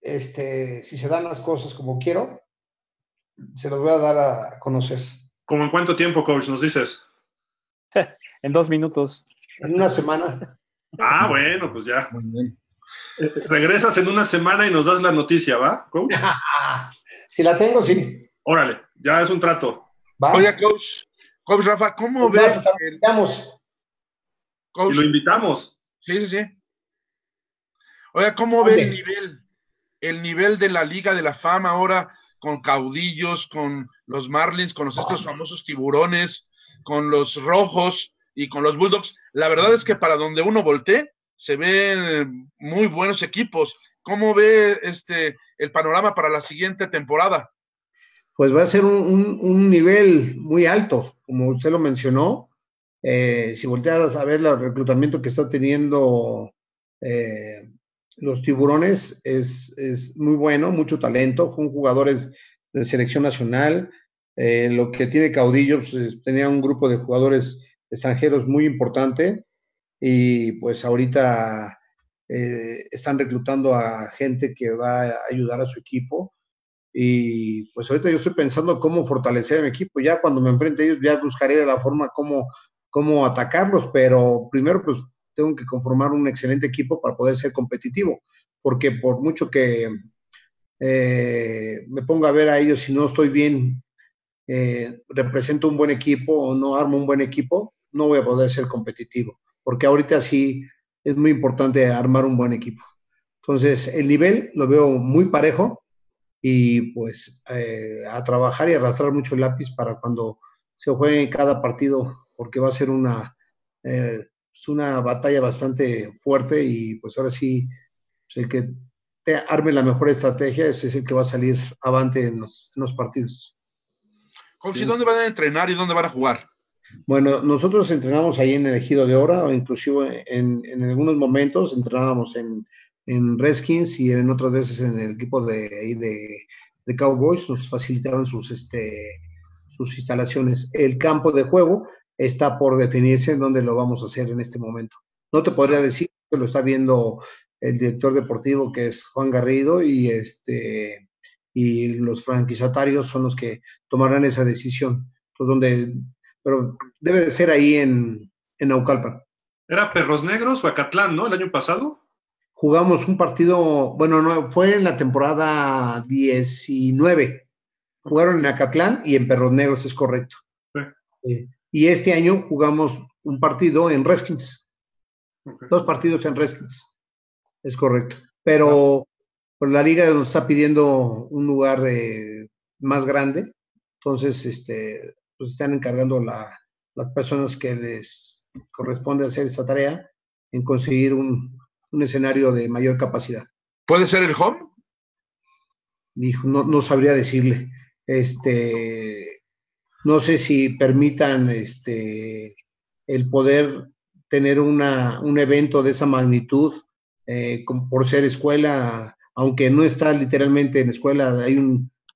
Speaker 2: este, si se dan las cosas como quiero, se los voy a dar a conocer.
Speaker 1: ¿Cómo en cuánto tiempo, coach, nos dices? <laughs>
Speaker 3: en dos minutos.
Speaker 2: En una semana.
Speaker 1: Ah, bueno, pues ya. Muy bien. Eh, regresas en una semana y nos das la noticia, ¿va, coach? <laughs>
Speaker 2: si la tengo, sí.
Speaker 1: Órale, ya es un trato.
Speaker 4: ¿Va? Oye, coach, coach Rafa, ¿cómo ves?
Speaker 2: El...
Speaker 1: Coach, y lo invitamos.
Speaker 4: Sí, sí, sí. Oye, ¿cómo ve el nivel? El nivel de la Liga de la Fama ahora con caudillos, con los Marlins, con los, estos famosos tiburones, con los rojos y con los Bulldogs. La verdad es que para donde uno voltee, se ven muy buenos equipos. ¿Cómo ve este el panorama para la siguiente temporada?
Speaker 2: Pues va a ser un, un, nivel muy alto, como usted lo mencionó. Eh, si voltearas a ver el reclutamiento que está teniendo eh, los tiburones, es, es, muy bueno, mucho talento, son jugadores de selección nacional. Eh, lo que tiene Caudillo, pues, tenía un grupo de jugadores extranjeros muy importante y pues ahorita eh, están reclutando a gente que va a ayudar a su equipo y pues ahorita yo estoy pensando cómo fortalecer a mi equipo. Ya cuando me enfrente a ellos, ya buscaré la forma cómo, cómo atacarlos, pero primero pues tengo que conformar un excelente equipo para poder ser competitivo, porque por mucho que eh, me ponga a ver a ellos si no estoy bien, eh, represento un buen equipo o no armo un buen equipo, no voy a poder ser competitivo, porque ahorita sí es muy importante armar un buen equipo. Entonces, el nivel lo veo muy parejo, y pues eh, a trabajar y arrastrar mucho el lápiz para cuando se juegue cada partido, porque va a ser una, eh, una batalla bastante fuerte y pues ahora sí, pues, el que te arme la mejor estrategia, es el que va a salir avante en los, partidos.
Speaker 4: ¿Dónde van a entrenar y dónde van a jugar?
Speaker 2: Bueno, nosotros entrenamos ahí en el Ejido de Hora, o inclusive en, en algunos momentos entrenábamos en, en Redskins y en otras veces en el equipo de, de, de Cowboys, nos facilitaban sus, este, sus instalaciones. El campo de juego está por definirse en dónde lo vamos a hacer en este momento. No te podría decir lo está viendo el director deportivo que es Juan Garrido y este y los franquiciatarios son los que tomarán esa decisión. Entonces, donde, pero debe de ser ahí en, en Naucalpan.
Speaker 1: Era Perros Negros o Acatlán, ¿no? El año pasado
Speaker 2: jugamos un partido, bueno, no, fue en la temporada 19. Jugaron en Acatlán y en Perros Negros, es correcto. Eh, y este año jugamos un partido en Redskins. Dos partidos en Redskins. Es correcto. Pero por la liga nos está pidiendo un lugar eh, más grande. Entonces, este, pues están encargando la, las personas que les corresponde hacer esta tarea en conseguir un, un escenario de mayor capacidad.
Speaker 4: ¿Puede ser el home?
Speaker 2: Dijo, no, no sabría decirle. Este, no sé si permitan este, el poder tener una, un evento de esa magnitud eh, por ser escuela, aunque no está literalmente en escuela, hay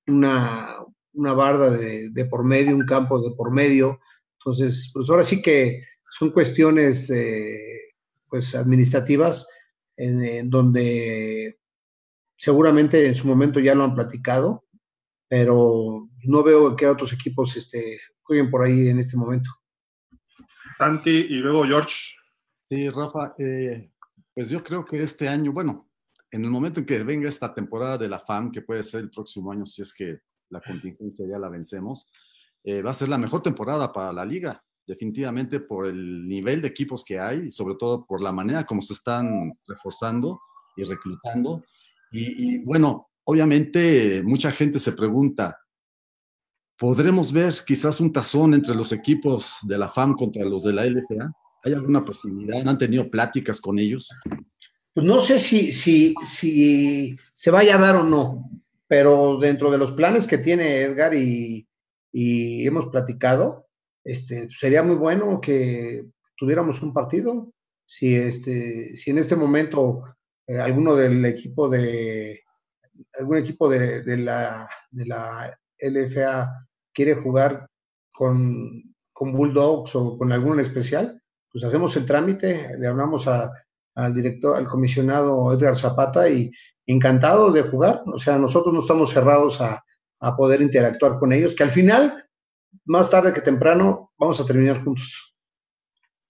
Speaker 2: una, una barda de, de, por medio, un campo de por medio. Entonces, pues ahora sí que son cuestiones eh, pues administrativas en, donde seguramente en su momento ya lo han platicado, pero no veo que otros equipos este, jueguen por ahí en este momento.
Speaker 1: Santi y luego George.
Speaker 5: Sí, Rafa, eh, pues yo creo que este año, bueno, en el momento en que venga esta temporada de la FAM, que puede ser el próximo año si es que la contingencia ya la vencemos, eh, va a ser la mejor temporada para la liga definitivamente por el nivel de equipos que hay y sobre todo por la manera como se están reforzando y reclutando. Y, bueno, obviamente mucha gente se pregunta, ¿podremos ver quizás un tazón entre los equipos de la FAM contra los de la LFA? ¿Hay alguna posibilidad? ¿Han tenido pláticas con ellos?
Speaker 2: Pues no sé si, si, si se vaya a dar o no, pero dentro de los planes que tiene Edgar y, y hemos platicado, este, sería muy bueno que tuviéramos un partido. Si, este, si en este momento eh, alguno del equipo de algún equipo de, de, la, de la LFA quiere jugar con, con Bulldogs o con alguno especial, pues hacemos el trámite, le hablamos a, al director, al comisionado Edgar Zapata y encantados de jugar. O sea, nosotros no estamos cerrados a, a poder interactuar con ellos, que al final más tarde que temprano vamos a terminar juntos.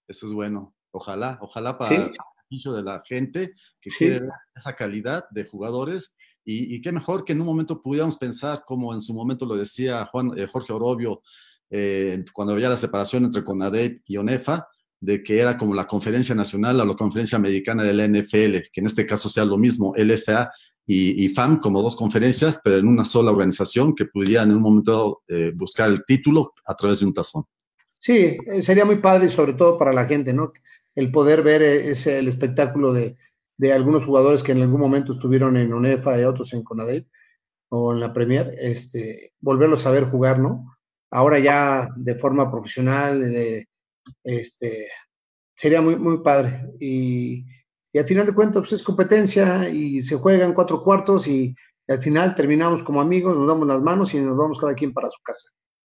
Speaker 5: Eso es bueno. Ojalá, ojalá para el beneficio de la gente que quiere ver esa calidad de jugadores. Y, qué mejor que en un momento pudiéramos pensar, como en su momento lo decía Juan, eh, Jorge Orobio, eh, cuando había la separación entre CONADEP y ONEFA, de que era como la conferencia nacional o la conferencia americana de la NFL, que en este caso sea lo mismo, LFA y, FAM como dos conferencias, pero en una sola organización que pudieran en un momento eh, buscar el título a través de un tazón.
Speaker 2: Sí, eh, sería muy padre, sobre todo para la gente, ¿no? El poder ver eh, ese, el espectáculo de, de algunos jugadores que en algún momento estuvieron en UNEFA y otros en CONADEP o en la Premier, este, volverlos a ver jugar, ¿no? Ahora ya de forma profesional, de, este, sería muy, muy padre. Y, y al final de cuentas pues es competencia y se juegan cuatro cuartos y, al final terminamos como amigos, nos damos las manos y nos vamos cada quien para su casa.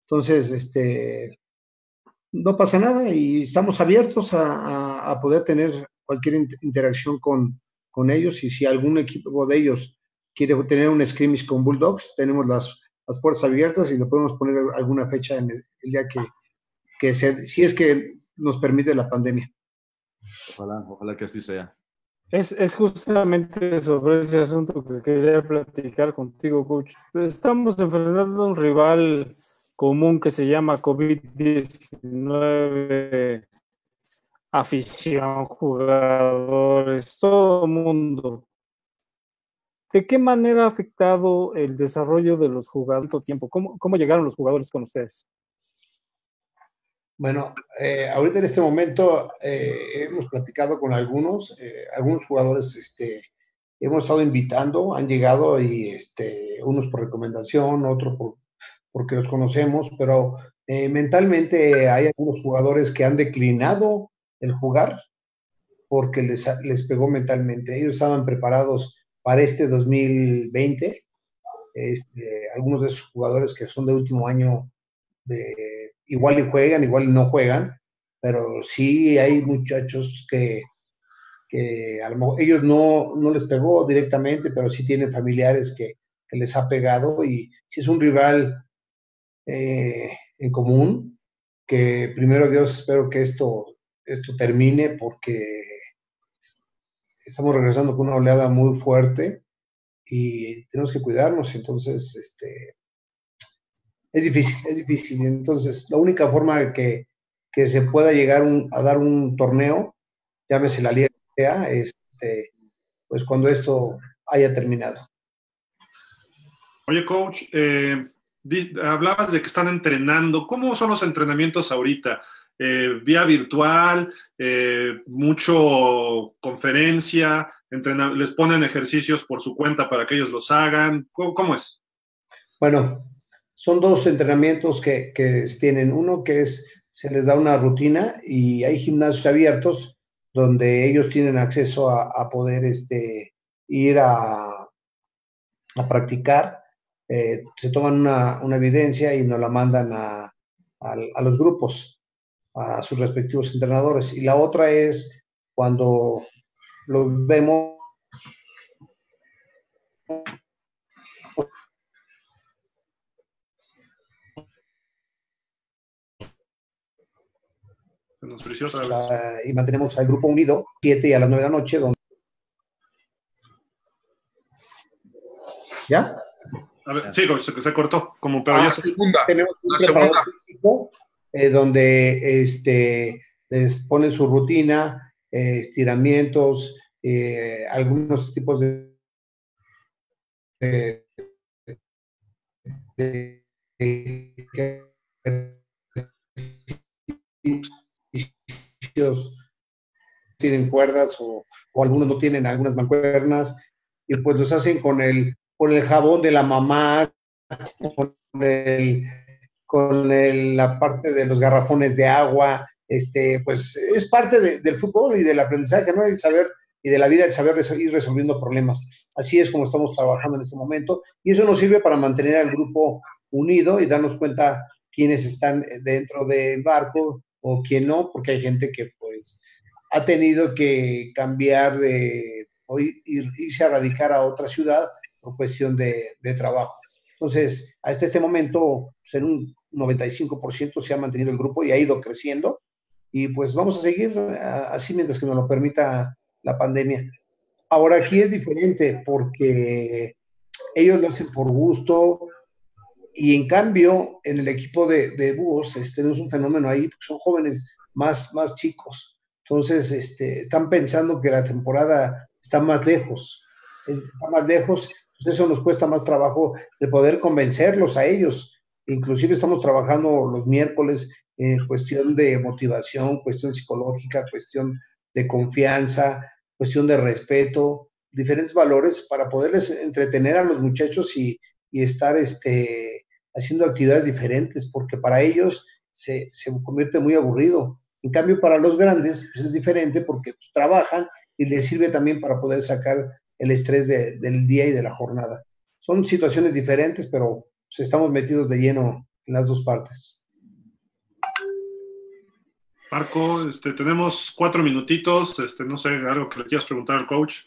Speaker 2: Entonces, este, no pasa nada y estamos abiertos a, poder tener cualquier interacción con, con, ellos y si algún equipo de ellos quiere tener un scrimmage con Bulldogs, tenemos las, las puertas abiertas y le podemos poner alguna fecha en el, día que, que se, si es que nos permite la pandemia.
Speaker 5: Ojalá, ojalá que así sea.
Speaker 3: Es, es, justamente sobre ese asunto que quería platicar contigo, coach. Estamos enfrentando a un rival común que se llama COVID-19, afición, jugadores, todo el mundo. ¿De qué manera ha afectado el desarrollo de los jugadores tiempo? ¿Cómo, ¿Cómo llegaron los jugadores con ustedes?
Speaker 2: Bueno, eh, ahorita en este momento eh, hemos platicado con algunos, eh, algunos jugadores este, hemos estado invitando, han llegado y este, unos por recomendación, otros por, porque los conocemos, pero mentalmente hay algunos jugadores que han declinado el jugar porque les, les pegó mentalmente. Ellos estaban preparados para este 2020. Este, algunos de esos jugadores que son de último año de igual y juegan, igual y no juegan, pero sí hay muchachos que, que a lo ellos no, no les pegó directamente, pero sí tienen familiares que, que les ha pegado y si es un rival eh, en común, que primero Dios espero que esto, esto termine porque estamos regresando con una oleada muy fuerte y tenemos que cuidarnos, entonces este, es difícil, es difícil. Entonces, la única forma que, que se pueda llegar a dar un torneo, llámese la liga que sea, este, pues cuando esto haya terminado.
Speaker 1: Oye, coach, eh, hablabas de que están entrenando. ¿Cómo son los entrenamientos ahorita? Eh, vía virtual, eh, mucho conferencia, les ponen ejercicios por su cuenta para que ellos los hagan. ¿Cómo, cómo es?
Speaker 2: Bueno, son dos entrenamientos que, que tienen. Uno que es, se les da una rutina y hay gimnasios abiertos donde ellos tienen acceso a, poder este, ir a, a practicar. Eh, se toman una, una, evidencia y nos la mandan a, a, los grupos, a sus respectivos entrenadores. Y la otra es cuando los vemos y mantenemos al grupo unido, 7 y a las 9 de la noche. Donde... ¿Ya?
Speaker 1: A ver, sí, se, se cortó, como pero ya
Speaker 2: segunda, tenemos un preparador físico eh, donde este, les ponen su rutina, eh, estiramientos, eh, algunos tipos de, de, de, de tienen cuerdas o, algunos no tienen algunas mancuernas y pues los hacen con el, con el jabón de la mamá, con, el, con la parte de los garrafones de agua, este, pues es parte del fútbol y del aprendizaje, ¿no? El saber y de la vida, el saber ir resolviendo problemas. Así es como estamos trabajando en este momento y eso nos sirve para mantener al grupo unido y darnos cuenta quiénes están dentro del barco, o quién no, porque hay gente que pues ha tenido que cambiar de o irse a radicar a otra ciudad por cuestión de, trabajo. Entonces, hasta este momento, pues, en un 95% se ha mantenido el grupo y ha ido creciendo. Y pues vamos a seguir así mientras que nos lo permita la pandemia. Ahora aquí es diferente porque ellos lo hacen por gusto, y en cambio, en el equipo de, de búhos este, tenemos un fenómeno ahí, porque son jóvenes más, más chicos. Entonces, este, están pensando que la temporada está más lejos, está más lejos, pues eso nos cuesta más trabajo de poder convencerlos a ellos. Inclusive estamos trabajando los miércoles en cuestión de motivación, cuestión psicológica, cuestión de confianza, cuestión de respeto, diferentes valores para poderles entretener a los muchachos y, y estar este, haciendo actividades diferentes, porque para ellos se, se convierte muy aburrido. En cambio, para los grandes pues es diferente porque pues, trabajan y les sirve también para poder sacar el estrés del día y de la jornada. Son situaciones diferentes, pero pues, estamos metidos de lleno en las dos partes.
Speaker 1: Marco, este, tenemos cuatro minutitos. Este, no sé, algo que le quieras preguntar al coach.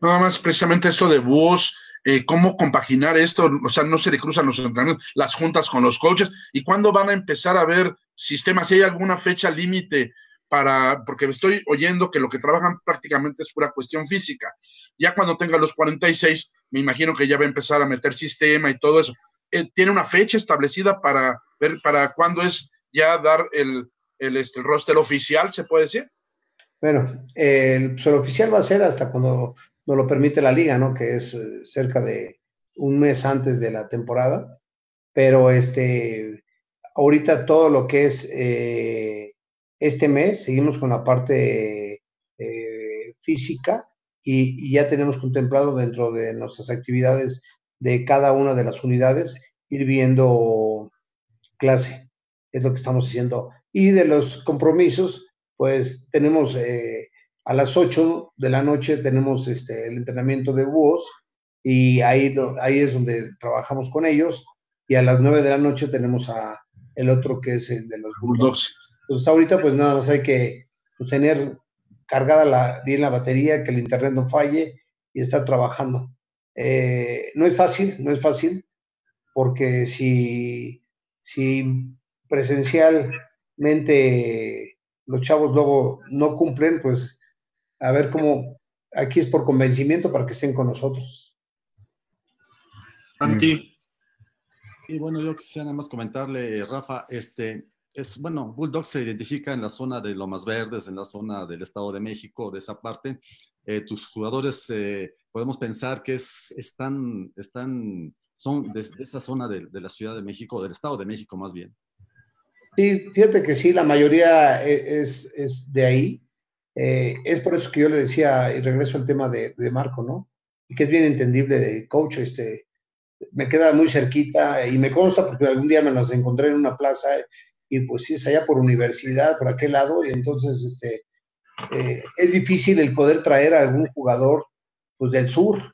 Speaker 4: nada más precisamente esto de voz, eh, cómo compaginar esto, o sea, no se le cruzan los entrenamientos, las juntas con los coaches, y cuándo van a empezar a ver sistemas, si hay alguna fecha límite para, porque estoy oyendo que lo que trabajan prácticamente es pura cuestión física. Ya cuando tenga los 46, me imagino que ya va a empezar a meter sistema y todo eso. Eh, ¿Tiene una fecha establecida para ver para cuándo es ya dar el, el, este, roster oficial, se puede decir?
Speaker 2: Bueno, pues, el oficial va a ser hasta cuando nos lo permite la liga, ¿no? Que es eh, cerca de un mes antes de la temporada. Pero este, ahorita todo lo que es eh, este mes seguimos con la parte eh, física y, ya tenemos contemplado dentro de nuestras actividades de cada una de las unidades ir viendo clase. Es lo que estamos haciendo. Y de los compromisos, pues tenemos eh, a las 8 de la noche tenemos este, el entrenamiento de búhos y ahí, ahí es donde trabajamos con ellos. Y a las 9 de la noche tenemos a el otro que es el de los bulldogs. Entonces ahorita pues nada más hay que pues, tener cargada la, bien la batería, que el internet no falle y estar trabajando. Eh, no es fácil, no es fácil, porque si, si presencialmente los chavos luego no cumplen, pues a ver cómo, aquí es por convencimiento para que estén con nosotros.
Speaker 1: Anti.
Speaker 5: Y bueno, yo quisiera nada más comentarle, Rafa, este, es, bueno, Bulldog se identifica en la zona de Lomas Verdes, en la zona del Estado de México, de esa parte. Eh, tus jugadores, eh, podemos pensar que es, están, están, son de, esa zona de, la Ciudad de México, del Estado de México más bien.
Speaker 2: Sí, fíjate que sí, la mayoría e, es, es de ahí. Eh, es por eso que yo le decía, y regreso al tema de, Marco, ¿no? Y que es bien entendible de coach, este, me queda muy cerquita y me consta porque algún día me los encontré en una plaza y pues sí es allá por universidad, por aquel lado, y entonces este, eh, es difícil el poder traer a algún jugador pues del sur,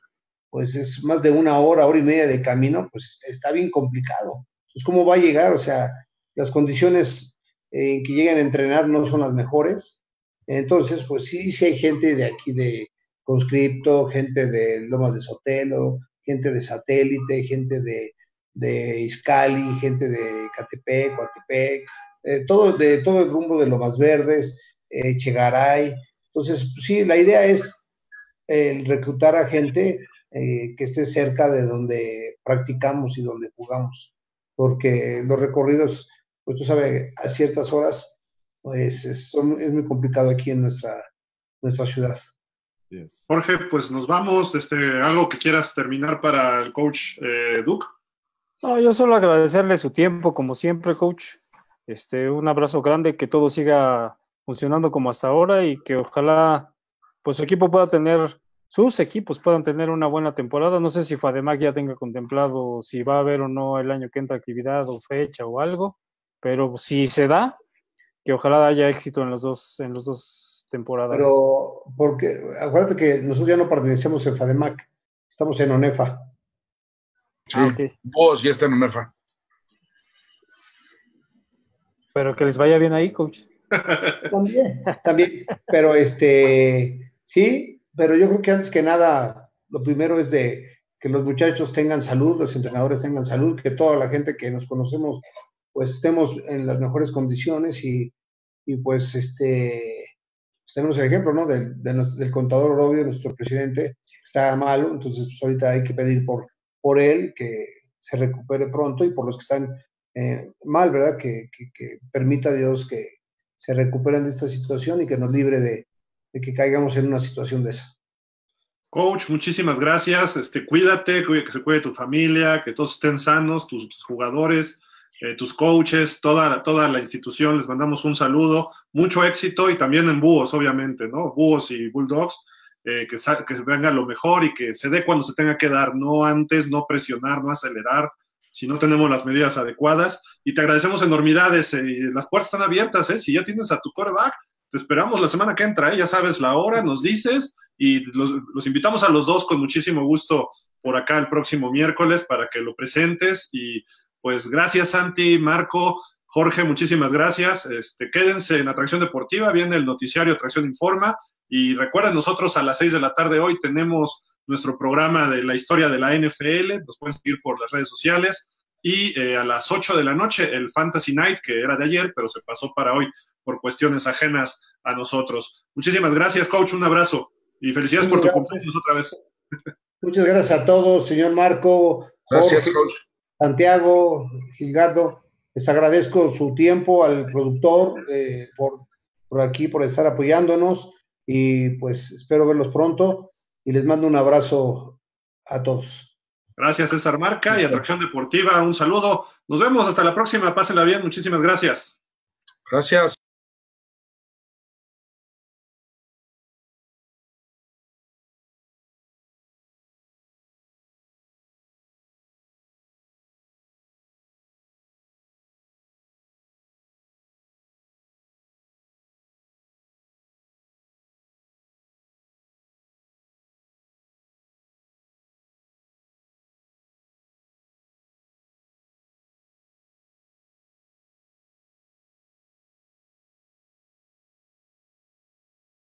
Speaker 2: pues es más de una hora, hora y media de camino, pues está bien complicado. Pues cómo va a llegar, o sea, las condiciones en que lleguen a entrenar no son las mejores, entonces pues sí, sí hay gente de aquí de conscripto, gente de Lomas de Sotelo, gente de satélite, gente de de Izcali, gente de Catepec, Coatepec, eh, todo, de todo el rumbo de Lomas Verdes, eh, Chegaray. Entonces, pues sí, la idea es el reclutar a gente eh, que esté cerca de donde practicamos y donde jugamos, porque los recorridos, pues tú sabes, a ciertas horas, pues es, muy complicado aquí en nuestra, nuestra ciudad.
Speaker 1: Jorge, pues nos vamos. Este, ¿Algo que quieras terminar para el coach Duke?
Speaker 3: No, yo solo agradecerle su tiempo, como siempre, coach. Este, un abrazo grande, que todo siga funcionando como hasta ahora y que ojalá pues su equipo pueda tener, sus equipos puedan tener una buena temporada. No sé si Fademac ya tenga contemplado si va a haber o no el año que entra actividad o fecha o algo, pero si se da, que ojalá haya éxito en los dos, en los dos temporadas.
Speaker 2: Pero, porque, acuérdate que nosotros ya no pertenecemos en Fademac, estamos en ONEFA.
Speaker 4: Sí, ah, vos ya está en UNEFA.
Speaker 3: Pero que les vaya bien ahí, coach. <laughs>
Speaker 2: También, también. Pero este, sí, pero yo creo que antes que nada, lo primero es de que los muchachos tengan salud, los entrenadores tengan salud, que toda la gente que nos conocemos, pues estemos en las mejores condiciones y, y pues este, pues tenemos el ejemplo, ¿no? Del, del contador Robio, nuestro presidente, está malo, entonces pues ahorita hay que pedir por por él que se recupere pronto y por los que están eh, mal, ¿verdad? Que, que, permita Dios que se recuperen de esta situación y que nos libre de, que caigamos en una situación de esa.
Speaker 1: Coach, muchísimas gracias. Este, cuídate, que se cuide tu familia, que todos estén sanos, tus, jugadores, eh, tus coaches, toda, toda la institución. Les mandamos un saludo, mucho éxito y también en Búhos, obviamente, ¿no? Búhos y Bulldogs eh, que, que venga lo mejor y que se dé cuando se tenga que dar, no antes, no presionar, no acelerar, si no tenemos las medidas adecuadas. Y te agradecemos enormidades, eh, las puertas están abiertas, ¿eh? si ya tienes a tu coreback, te esperamos la semana que entra, ¿eh? ya sabes la hora, nos dices y los, los, invitamos a los dos con muchísimo gusto por acá el próximo miércoles para que lo presentes y pues gracias Santi, Marco, Jorge, muchísimas gracias. Este, quédense en Atracción Deportiva, viene el noticiario Atracción Informa Y recuerden, nosotros a las 6 de la tarde hoy tenemos nuestro programa de la historia de la NFL, nos pueden seguir por las redes sociales. Y eh, a las 8 de la noche el Fantasy Night, que era de ayer, pero se pasó para hoy por cuestiones ajenas a nosotros. Muchísimas gracias, coach. Un abrazo y felicidades por tu cumpleaños otra vez.
Speaker 2: Muchas gracias a todos, señor Marco.
Speaker 4: Gracias, coach.
Speaker 2: Santiago, Gilgardo. Les agradezco su tiempo al productor eh, por, por aquí, por estar apoyándonos y pues espero verlos pronto y les mando un abrazo a todos.
Speaker 1: Gracias, César Marca y Atracción Deportiva. Un saludo. Nos vemos hasta la próxima. Pásenla bien. Muchísimas gracias.
Speaker 4: Gracias.